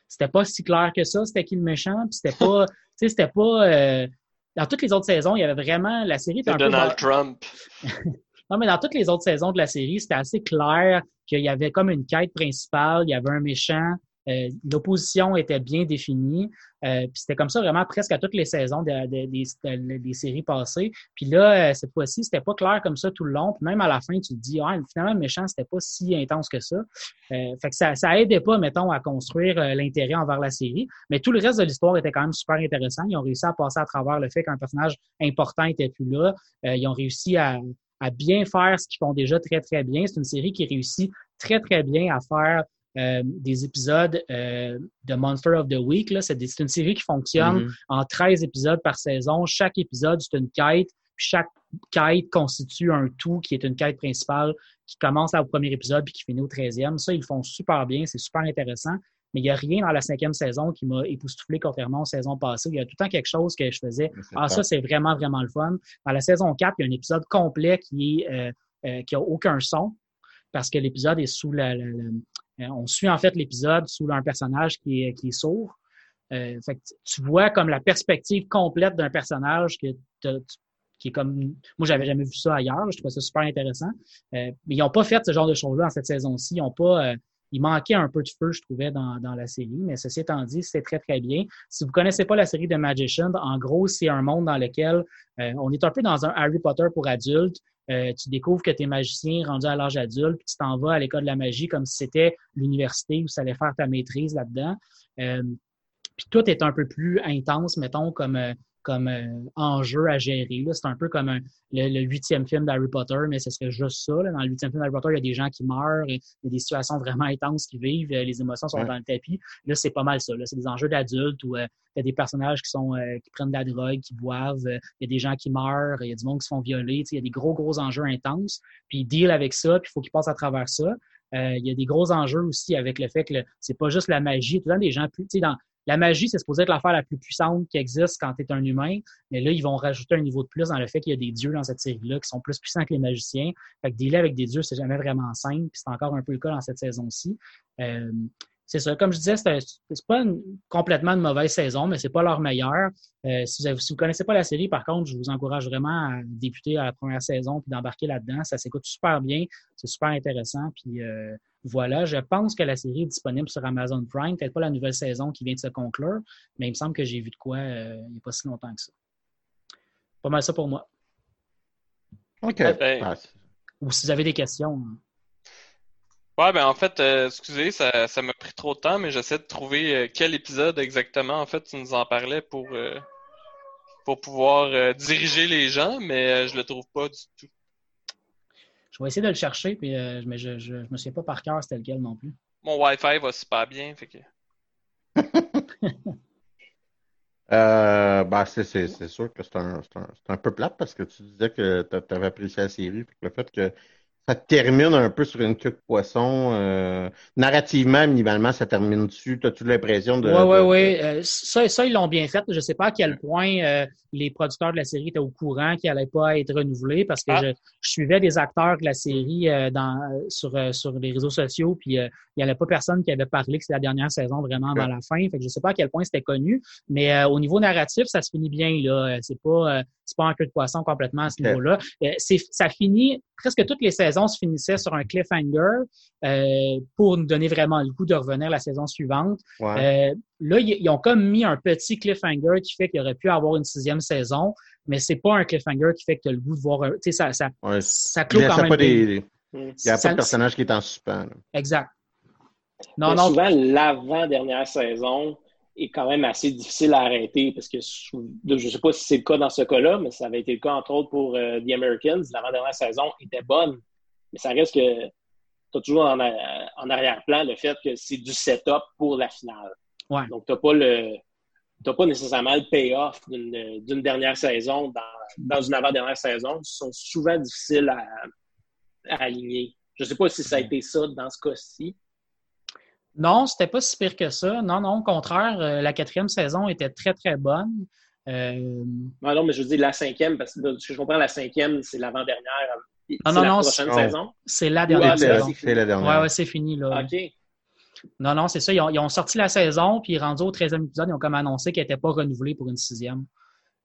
c'était pas si clair que ça, c'était qui le méchant, puis c'était pas, tu sais, c'était pas, euh, dans toutes les autres saisons, il y avait vraiment, la série était un Donald Trump. non, mais dans toutes les autres saisons de la série, c'était assez clair qu'il y avait comme une quête principale, il y avait un méchant, Euh, l'opposition était bien définie. Euh, puis c'était comme ça vraiment presque à toutes les saisons des séries passées. Puis là, cette fois-ci, c'était pas clair comme ça tout le long. Puis même à la fin, tu te dis, ah, finalement, le méchant, c'était pas si intense que ça. fait que ça, ça aidait pas, mettons, à construire l'intérêt envers la série. Mais tout le reste de l'histoire était quand même super intéressant. Ils ont réussi à passer à travers le fait qu'un personnage important était plus là. ils ont réussi à, à bien faire ce qu'ils font déjà très, très bien. C'est une série qui réussit très, très bien à faire euh, des épisodes euh, de Monster of the Week. C'est, une série qui fonctionne mm-hmm. en 13 épisodes par saison. Chaque épisode, c'est une quête. Puis chaque quête constitue un tout qui est une quête principale qui commence au premier épisode puis qui finit au 13e. Ça, ils font super bien. C'est super intéressant mais il n'y a rien dans la cinquième saison qui m'a époustouflé contrairement aux saisons passées. Il y a tout le temps quelque chose que je faisais. Ah, ça, c'est vraiment, vraiment le fun. Dans la saison 4, il y a un épisode complet qui est euh, euh, qui a aucun son parce que l'épisode est sous la, on suit en fait l'épisode sous un personnage qui est, qui sourd. fait tu vois comme la perspective complète d'un personnage qui est comme moi j'avais jamais vu ça ailleurs je trouvais ça super intéressant mais ils n'ont pas fait ce genre de choses là dans cette saison-ci ils n'ont pas il manquait un peu de feu, je trouvais, dans, la série, mais ceci étant dit, c'est très, très bien. Si vous connaissez pas la série de Magician, en gros, c'est un monde dans lequel euh, on est un peu dans un Harry Potter pour adultes. Euh, tu découvres que tu es magicien rendu à l'âge adulte, puis tu t'en vas à l'école de la magie comme si c'était l'université où tu allais faire ta maîtrise là-dedans. Euh, puis tout est un peu plus intense, mettons, comme comme euh, enjeu à gérer. C'est un peu comme le, huitième film d'Harry Potter, mais ce serait juste ça. Dans le huitième film d'Harry Potter, il y a des gens qui meurent, il y a des situations vraiment intenses qui vivent, euh, les émotions sont dans le tapis. Là, c'est pas mal ça. C'est des enjeux d'adultes où euh, il y a des personnages qui sont qui prennent de la drogue, qui boivent, il y a des gens qui meurent, il y a du monde qui se font violer, il y a des gros, gros enjeux intenses. Puis ils deal avec ça, puis il faut qu'ils passent à travers ça. il y a des gros enjeux aussi avec le fait que c'est pas juste la magie. Tout le temps, des gens plus, dans, la magie, c'est supposé être l'affaire la plus puissante qui existe quand tu es un humain, mais là, ils vont rajouter un niveau de plus dans le fait qu'il y a des dieux dans cette série-là qui sont plus puissants que les magiciens. Fait que dealer avec des dieux, c'est jamais vraiment simple, puis c'est encore un peu le cas dans cette saison-ci. Euh, c'est ça. Comme je disais, c'est pas complètement une mauvaise saison, mais c'est pas leur meilleur. Euh, si, vous ne connaissez pas la série, par contre, je vous encourage vraiment à débuter à la première saison puis d'embarquer là-dedans. Ça s'écoute super bien, c'est super intéressant. Puis euh, voilà, je pense que la série est disponible sur Amazon Prime. Peut-être pas la nouvelle saison qui vient de se conclure, mais il me semble que j'ai vu de quoi euh, il n'y a pas si longtemps que ça. Pas mal ça pour moi. OK. Ben, Ou si vous avez des questions. Ouais, ben en fait, euh, excusez, ça, m'a pris trop de temps, mais j'essaie de trouver euh, quel épisode exactement, en fait, tu nous en parlais pour, euh, pour pouvoir diriger les gens, mais je le trouve pas du tout. Je vais essayer de le chercher, puis, mais je, je, me souviens pas par cœur c'était lequel non plus. Mon Wi-Fi va super bien, fait que... ben, c'est sûr que c'est un, un, un, peu plate parce que tu disais que tu avais apprécié la série, puis le fait que ça termine un peu sur une queue de poisson. Euh, narrativement, minimalement, ça termine dessus. As-tu l'impression de. Oui, oui, oui. Euh, ça, ça, ils l'ont bien fait. Je ne sais pas à quel point euh, les producteurs de la série étaient au courant qu'il n'allait pas être renouvelé parce que ah. je, suivais des acteurs de la série dans, sur, sur les réseaux sociaux, puis il n'y avait pas personne qui avait parlé que c'était la dernière saison vraiment avant la fin. Fait que je ne sais pas à quel point c'était connu, mais au niveau narratif, ça se finit bien. là. C'est pas, c'est pas un queue de poisson complètement à ce niveau-là. ça finit presque toutes les saisons se finissaient sur un cliffhanger euh, pour nous donner vraiment le goût de revenir la saison suivante. Euh, là, ils, ont comme mis un petit cliffhanger qui fait qu'il aurait pu avoir une sixième saison, mais c'est pas un cliffhanger qui fait que tu as le goût de voir. Tu sais, ça, ça, ça clôt quand même. il n'y a pas de personnage qui est en suspens. Exact. Non, non. Souvent, l'avant-dernière saison, est quand même assez difficile à arrêter parce que je ne sais pas si c'est le cas dans ce cas-là, mais ça avait été le cas entre autres pour euh, The Americans. L'avant-dernière saison était bonne, mais ça reste que tu as toujours en, arrière-plan le fait que c'est du setup pour la finale. Donc, tu n'as pas le. pas nécessairement le payoff d'une dernière saison dans, une avant-dernière saison. Ils sont souvent difficiles à, à aligner. Je ne sais pas si ça a été ça dans ce cas-ci, non, c'était pas si pire que ça. Non, non, au contraire, euh, la quatrième saison était très, très bonne. Euh... Non, non, mais je veux dire la cinquième, parce que je comprends, la cinquième, c'est l'avant-dernière. Non, non, non, c'est la dernière saison. C'est la dernière. Ouais, ouais, c'est fini, là. OK. Non, non, c'est ça. Ils ont, sorti la saison, puis rendus au 13e épisode, ils ont comme annoncé qu'elle n'était pas renouvelée pour une sixième.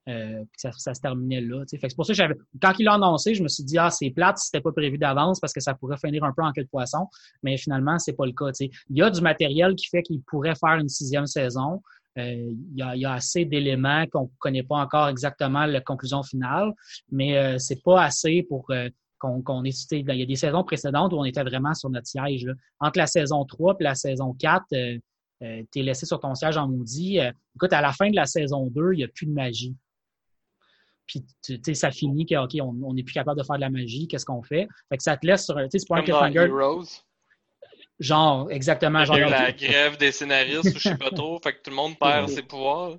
Euh, ça, se terminait là. Fait c'est pour ça que j'avais. Quand il l'a annoncé, je me suis dit Ah, c'est plate si c'était pas prévu d'avance parce que ça pourrait finir un peu en queue de poisson. Mais finalement, c'est pas le cas. Il y a du matériel qui fait qu'il pourrait faire une sixième saison. Euh, il, y a, y, a, assez d'éléments qu'on ne connaît pas encore exactement la conclusion finale, mais euh, c'est pas assez pour euh, qu'on qu ait Il y a des saisons précédentes où on était vraiment sur notre siège. Entre la saison 3 et la saison 4, euh, euh tu es laissé sur ton siège en maudit. écoute, à la fin de la saison 2, il n'y a plus de magie. Puis, tu sais, ça finit que, OK, on n'est plus capable de faire de la magie, qu'est-ce qu'on fait? Fait que ça te laisse sur un, tu sais, c'est pas un cliffhanger. Genre, exactement. Genre, la grève des scénaristes ou je sais pas trop, fait que tout le monde perd ses pouvoirs.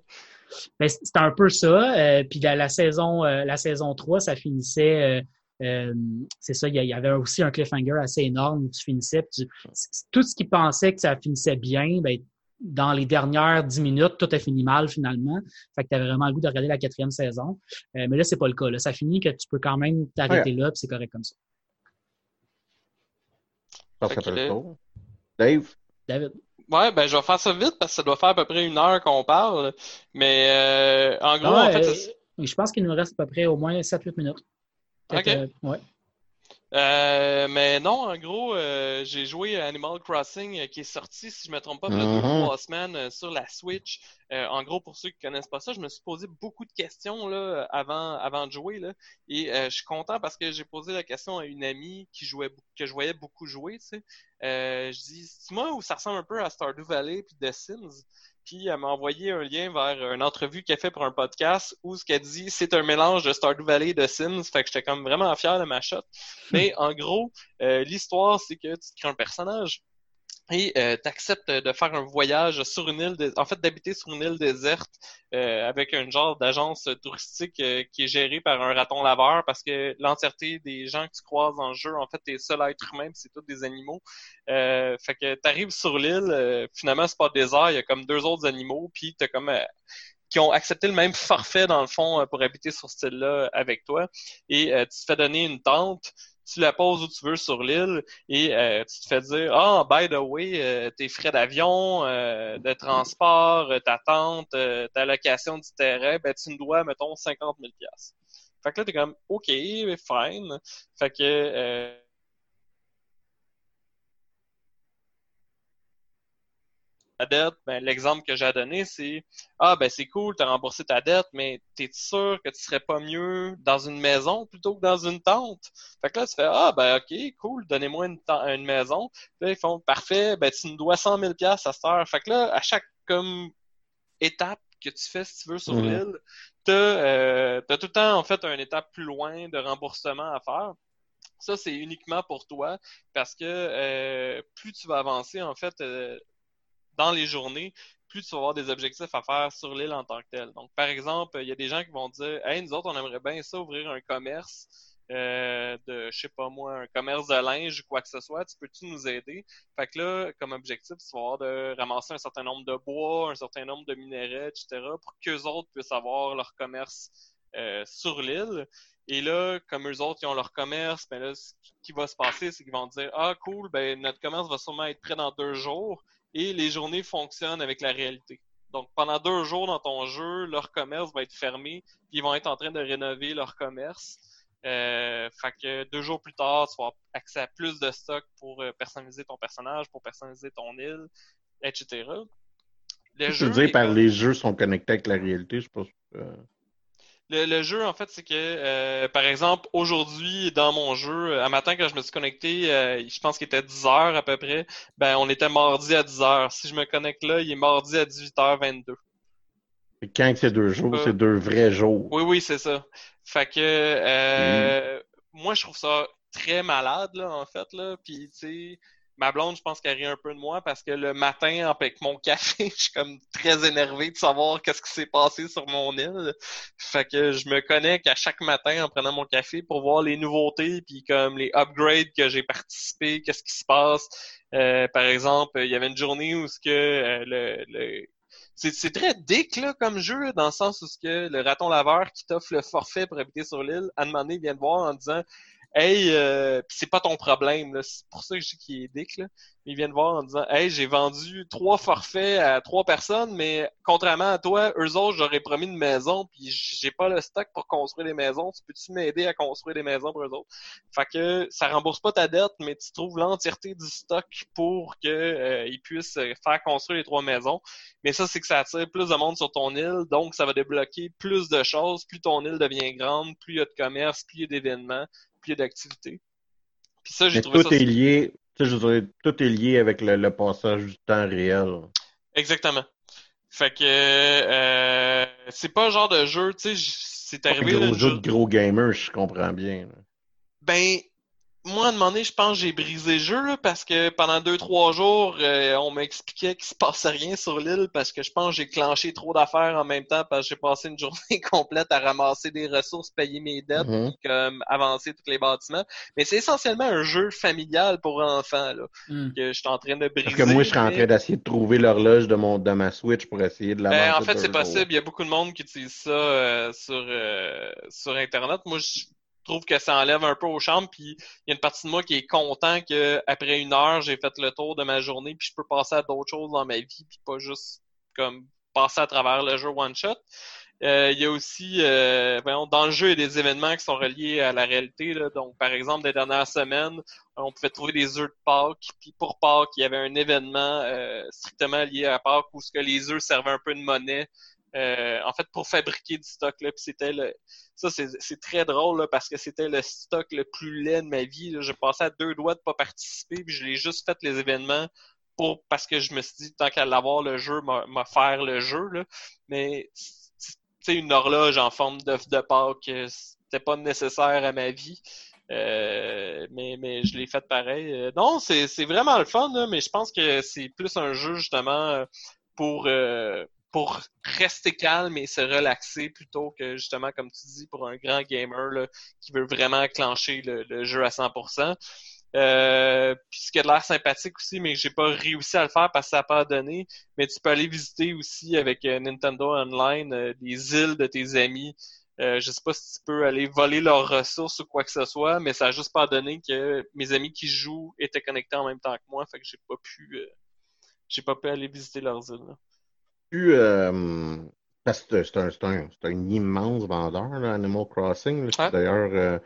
Ben, c'est un peu ça. Euh, puis la, la, saison, euh, la saison 3, ça finissait. Euh, c'est ça, il y, avait aussi un cliffhanger assez énorme où tu finissais. tout ce qui pensait que ça finissait bien, ben, dans les dernières dix minutes, tout a fini mal finalement. Fait que tu avais vraiment le goût de regarder la quatrième saison. mais là, c'est pas le cas. Là. Ça finit que tu peux quand même t'arrêter là, puis c'est correct comme ça. Dave? David. Ouais, ben je vais faire ça vite parce que ça doit faire à peu près une heure qu'on parle. Mais euh, en gros, en fait. Euh, je pense qu'il nous reste à peu près au moins 7-8 minutes. OK. ouais. Euh, mais non, en gros, euh, j'ai joué Animal Crossing euh, qui est sorti, si je me trompe pas, il y a deux trois semaines sur la Switch. en gros, pour ceux qui connaissent pas ça, je me suis posé beaucoup de questions là avant avant de jouer là, et je suis content parce que j'ai posé la question à une amie qui jouait que je voyais beaucoup jouer. Tu sais, je dis, c'est moi où ça ressemble un peu à Stardew Valley puis The Sims. Puis elle m'a envoyé un lien vers une entrevue qu'elle fait pour un podcast où ce qu'elle dit, c'est un mélange de Stardew Valley et de Sims. Fait que j'étais comme vraiment fier de ma shot. Mais en gros, euh, l'histoire, c'est que tu crées un personnage et euh, tu acceptes de faire un voyage sur une île, en fait d'habiter sur une île déserte euh, avec un genre d'agence touristique euh, qui est gérée par un raton laveur parce que l'entièreté des gens que tu croises le jeu, en fait, t'es seul être humain, c'est tous des animaux. Euh, fait que t'arrives sur l'île, finalement c'est pas désert, il y a comme deux autres animaux, puis t'as comme qui ont accepté le même forfait dans le fond pour habiter sur cette île-là avec toi et tu te fais donner une tente tu la poses où tu veux sur l'île et euh, tu te fais dire Ah, by the way, euh, tes frais d'avion, euh, de transport, ta tente, ta location du terrain, ben tu me dois, mettons, 50 000 Fait que là, t'es comme OK, fine. Fait que dette, ben, l'exemple que j'ai donné, c'est Ah, ben c'est cool, tu as remboursé ta dette, mais t'es sûr que tu serais pas mieux dans une maison plutôt que dans une tente? Fait que là, tu fais Ah, ben ok, cool, donnez-moi une, une maison. Puis là, ils font Parfait, ben tu nous dois 100 000 à cette heure. Fait que là, à chaque comme étape que tu fais, si tu veux, sur mhm. l'île, tu euh, as, tout le temps, en fait, une étape plus loin de remboursement à faire. Ça, c'est uniquement pour toi parce que euh, plus tu vas avancer, en fait, euh, dans les journées, plus tu vas avoir des objectifs à faire sur l'île en tant que tel. Donc, par exemple, il y a des gens qui vont dire Hey, nous autres, on aimerait bien ça ouvrir un commerce euh, de, je sais pas moi, un commerce de linge ou quoi que ce soit, tu peux-tu nous aider? Fait que là, comme objectif, tu vas avoir de ramasser un certain nombre de bois, un certain nombre de minéraux, etc., pour qu'eux autres puissent avoir leur commerce euh, sur l'île. Et là, comme eux autres, ils ont leur commerce, ben là, ce qui va se passer, c'est qu'ils vont dire Ah, cool, ben notre commerce va sûrement être prêt dans deux jours et les journées fonctionnent avec la réalité. Donc, pendant deux jours dans ton jeu, leur commerce va être fermé, puis ils vont être en train de rénover leur commerce. Euh, fait que deux jours plus tard, tu vas avoir accès à plus de stock pour euh, personnaliser ton personnage, pour personnaliser ton île, etc. Le je veux dire par les jeux sont connectés avec la réalité, je pense. Euh... Le, jeu, en fait, c'est que, euh, par exemple, aujourd'hui, dans mon jeu, à matin, quand je me suis connecté, euh, je pense qu'il était 10 heures à peu près, ben, on était mardi à 10 heures. Si je me connecte là, il est mardi à 18h22. Et quand c'est deux jours, c'est deux vrais jours. Oui, oui, c'est ça. Fait que, euh, mm. moi, je trouve ça très malade, là, en fait, là. Puis, tu sais, Ma blonde, je pense qu'elle rit un peu de moi parce que le matin, avec mon café, je suis comme très énervé de savoir qu'est-ce qui s'est passé sur mon île. Fait que je me connecte à chaque matin en prenant mon café pour voir les nouveautés puis comme les upgrades que j'ai participé, qu'est-ce qui se passe. Euh, par exemple, il y avait une journée où ce que euh, le, c'est très dick comme jeu, dans le sens où le raton laveur qui t'offre le forfait pour habiter sur l'île, à demander vient de voir en disant Hey, euh, c'est pas ton problème, c'est pour ça que je dis qu'il est dick, là. Ils viennent voir en disant Hey, j'ai vendu trois forfaits à trois personnes, mais contrairement à toi, eux autres, j'aurais promis une maison, puis j'ai pas le stock pour construire des maisons. Tu peux-tu m'aider à construire des maisons pour eux autres? Fait que ça rembourse pas ta dette, mais tu trouves l'entièreté du stock pour que euh, puissent faire construire les trois maisons. Mais ça, c'est que ça attire plus de monde sur ton île, donc ça va débloquer plus de choses. Plus ton île devient grande, plus il y a de commerce, plus il y a d'événements, a d'activités. Puis ça, j'ai trouvé tout Est lié, je dirais, tout est lié avec le, passage du temps réel. Exactement. Fait que euh, c'est pas le genre de jeu, tu sais, c'est arrivé. Un gros jeu de gros gamer, je comprends bien. Ben, moi, à un moment donné, je pense que j'ai brisé le jeu parce que pendant deux, trois jours, euh, on m'expliquait qu'il se passait rien sur l'île parce que je pense que j'ai clenché trop d'affaires en même temps parce que j'ai passé une journée complète à ramasser des ressources, payer mes dettes, mm-hmm. comme avancer tous les bâtiments. Mais c'est essentiellement un jeu familial pour enfants là, mm. que je suis en train de briser. Parce que moi, je suis en train d'essayer de trouver l'horloge de mon de ma Switch pour essayer de la ben, En fait, c'est possible. Il y a beaucoup de monde qui utilise ça euh, sur, euh, sur Internet. Moi, je trouve que ça enlève un peu au champ. Puis il y a une partie de moi qui est content qu'après une heure, j'ai fait le tour de ma journée, puis je peux passer à d'autres choses dans ma vie, puis pas juste comme passer à travers le jeu one shot. Euh, il y a aussi, euh, dans le jeu, il y a des événements qui sont reliés à la réalité. Donc, par exemple, des dernières semaines, on pouvait trouver des œufs de Pâques. Puis pour Pâques, il y avait un événement euh, strictement lié à Pâques où ce que les œufs servaient un peu de monnaie euh, en fait, pour fabriquer du stock. Là, c'était le... Ça, c'est très drôle parce que c'était le stock le plus laid de ma vie. J'ai passé à deux doigts de pas participer, puis je l'ai juste fait les événements pour parce que je me suis dit, tant qu'à l'avoir, le jeu m'a faire le jeu. Là. Mais c'est une horloge en forme d'œuf de Pâques, c'était pas nécessaire à ma vie. Euh, mais, mais je l'ai fait pareil. Euh, non, c'est vraiment le fun, là, mais je pense que c'est plus un jeu justement pour pour rester calme et se relaxer plutôt que justement, comme tu dis, pour un grand gamer là, qui veut vraiment clencher le, jeu à 100%. Euh, puis ce qui a l'air sympathique aussi, mais j'ai pas réussi à le faire parce que ça n'a pas donné. Mais tu peux aller visiter aussi avec euh, Nintendo Online euh, les îles de tes amis. Euh, je sais pas si tu peux aller voler leurs ressources ou quoi que ce soit, mais ça a juste pas donné que mes amis qui jouent étaient connectés en même temps que moi, fait que j'ai pas pu euh, j'ai pas pu aller visiter leurs îles. Là. Euh, parce que c'est un, un, un, immense vendeur, Animal Crossing. D'ailleurs, euh,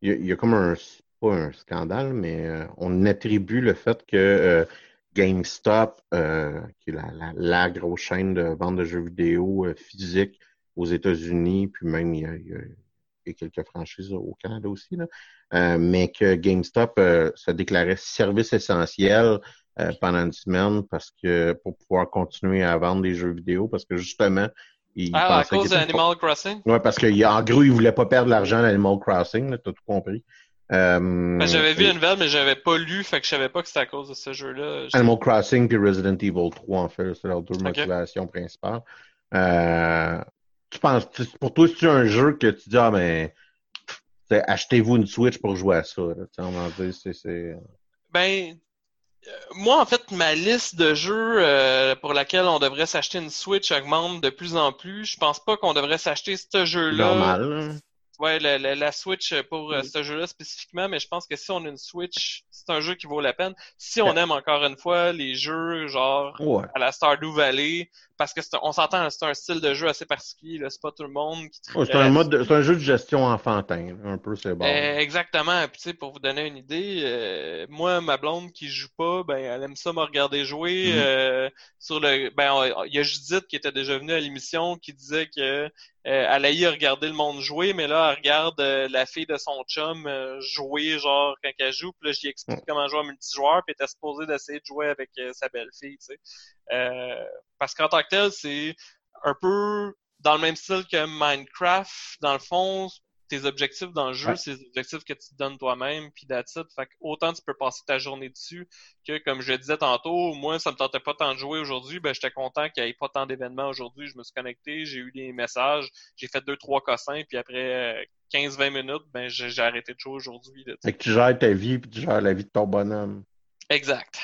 il y, a comme un, pas un scandale, mais euh, on attribue le fait que GameStop, qui est la, la, grosse chaîne de vente de jeux vidéo physiques aux États-Unis, puis même il y, a, quelques franchises au Canada aussi, là, mais que GameStop se déclarait service essentiel euh, pendant une semaine parce que pour pouvoir continuer à vendre des jeux vidéo parce que justement il ah, à cause d'Animal Crossing? Oui, parce qu'en gros, il voulait pas perdre l'argent d'Animal Crossing, tu as tout compris. Euh, ben, j'avais vu une nouvelle, mais j'avais pas lu, fait que je savais pas que c'était à cause de ce jeu-là. Animal Crossing puis Resident Evil 3, en fait, c'est leurs deux motivations principales. Euh, tu penses, pour toi, c'est un jeu que tu dis, ah, mais achetez-vous une Switch pour jouer à ça. Là, on dire, c'est. Ben, moi, en fait, ma liste de jeux euh, pour laquelle on devrait s'acheter une Switch augmente de plus en plus. Je pense pas qu'on devrait s'acheter ce jeu-là. Normal. Hein. Ouais, la, la, Switch pour euh, ce jeu-là spécifiquement, mais je pense que si on a une Switch, c'est un jeu qui vaut la peine. Si on aime encore une fois les jeux genre à la Stardew Valley, parce que on s'entend, c'est un style de jeu assez particulier. C'est pas tout le monde qui. c'est un mode, c'est un jeu de gestion enfantin, un peu c'est bon. Euh, exactement. Puis tu sais, pour vous donner une idée, euh, moi, ma blonde qui joue pas, ben elle aime ça me regarder jouer. Mm-hmm. sur le, ben il y a Judith qui était déjà venue à l'émission qui disait que euh, elle a eu regarder le monde jouer, mais là, elle regarde euh, la fille de son chum euh, jouer, genre, quand elle joue. Puis là, j'y explique comment jouer en multijoueur, puis elle était supposée d'essayer de jouer avec sa belle-fille, tu sais. Parce qu'en tant que tel, c'est un peu dans le même style que Minecraft. Dans le fond, tes objectifs dans le jeu, c'est les objectifs que tu te donnes toi-même, puis it. Fait autant tu peux passer ta journée dessus que, comme je le disais tantôt, moi, ça me tentait pas tant de jouer aujourd'hui, ben j'étais content qu'il n'y ait pas tant d'événements aujourd'hui. Je me suis connecté, j'ai eu des messages, j'ai fait deux, trois cossins, puis après 15-20 minutes, ben j'ai arrêté de jouer aujourd'hui. Fait que tu gères ta vie, puis tu gères la vie de ton bonhomme. Exact.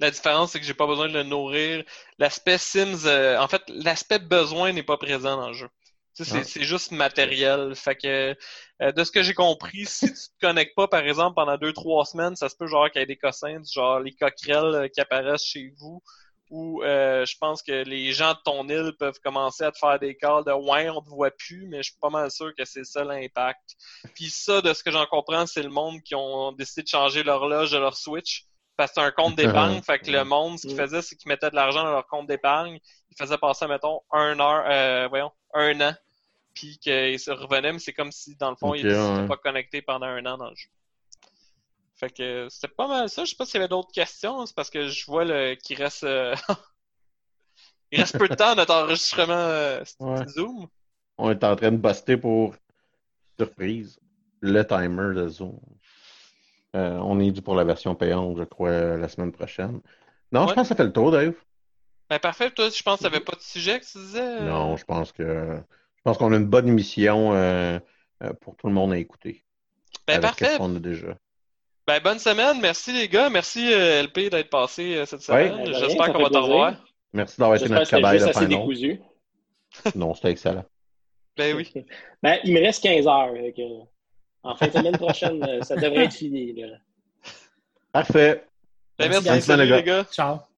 La différence, c'est que j'ai pas besoin de le nourrir. L'aspect Sims, euh, en fait, l'aspect besoin n'est pas présent dans le jeu. C'est juste matériel. Fait que euh, de ce que j'ai compris, si tu te connectes pas, par exemple, pendant deux, trois semaines, ça se peut genre qu'il y ait des cossins, genre les coquerelles euh, qui apparaissent chez vous, ou euh, je pense que les gens de ton île peuvent commencer à te faire des calls de ouais, on te voit plus, mais je suis pas mal sûr que c'est ça l'impact. Puis ça, de ce que j'en comprends, c'est le monde qui ont décidé de changer l'horloge de leur Switch. Parce que c'est un compte d'épargne, fait que le monde, ce qu'il faisait, c'est qu'ils mettaient de l'argent dans leur compte d'épargne. Ils faisaient passer, mettons, un heure, euh, voyons, un an puis qu'il se revenait, mais c'est comme si, dans le fond, il n'était pas connecté pendant un an dans le jeu. Fait que c'était pas mal ça. Je sais pas s'il y avait d'autres questions. C'est parce que je vois qu'il reste. Euh, il reste peu de temps à notre enregistrement euh, Zoom. On est en train de buster pour surprise le timer de Zoom. Euh, on est dû pour la version payante, je crois, la semaine prochaine. Non, je pense que ça fait le tour, Dave. Ben parfait. Toi, je pense que tu n'avais pas de sujet que tu disais. Non, je pense que je pense qu'on a une bonne émission euh, euh, pour tout le monde à écouter. Ben, parfait. On a déjà? Ben, bonne semaine. Merci, les gars. Merci, euh, LP, d'être passé cette semaine. Ben, J'espère qu'on va t'en revoir. Merci d'avoir été notre cabaye de fin Non, c'était excellent. Ben oui. Ben, il me reste 15 heures. En fin de semaine prochaine, ça devrait être fini. Parfait. Ben, merci, les gars. Ciao.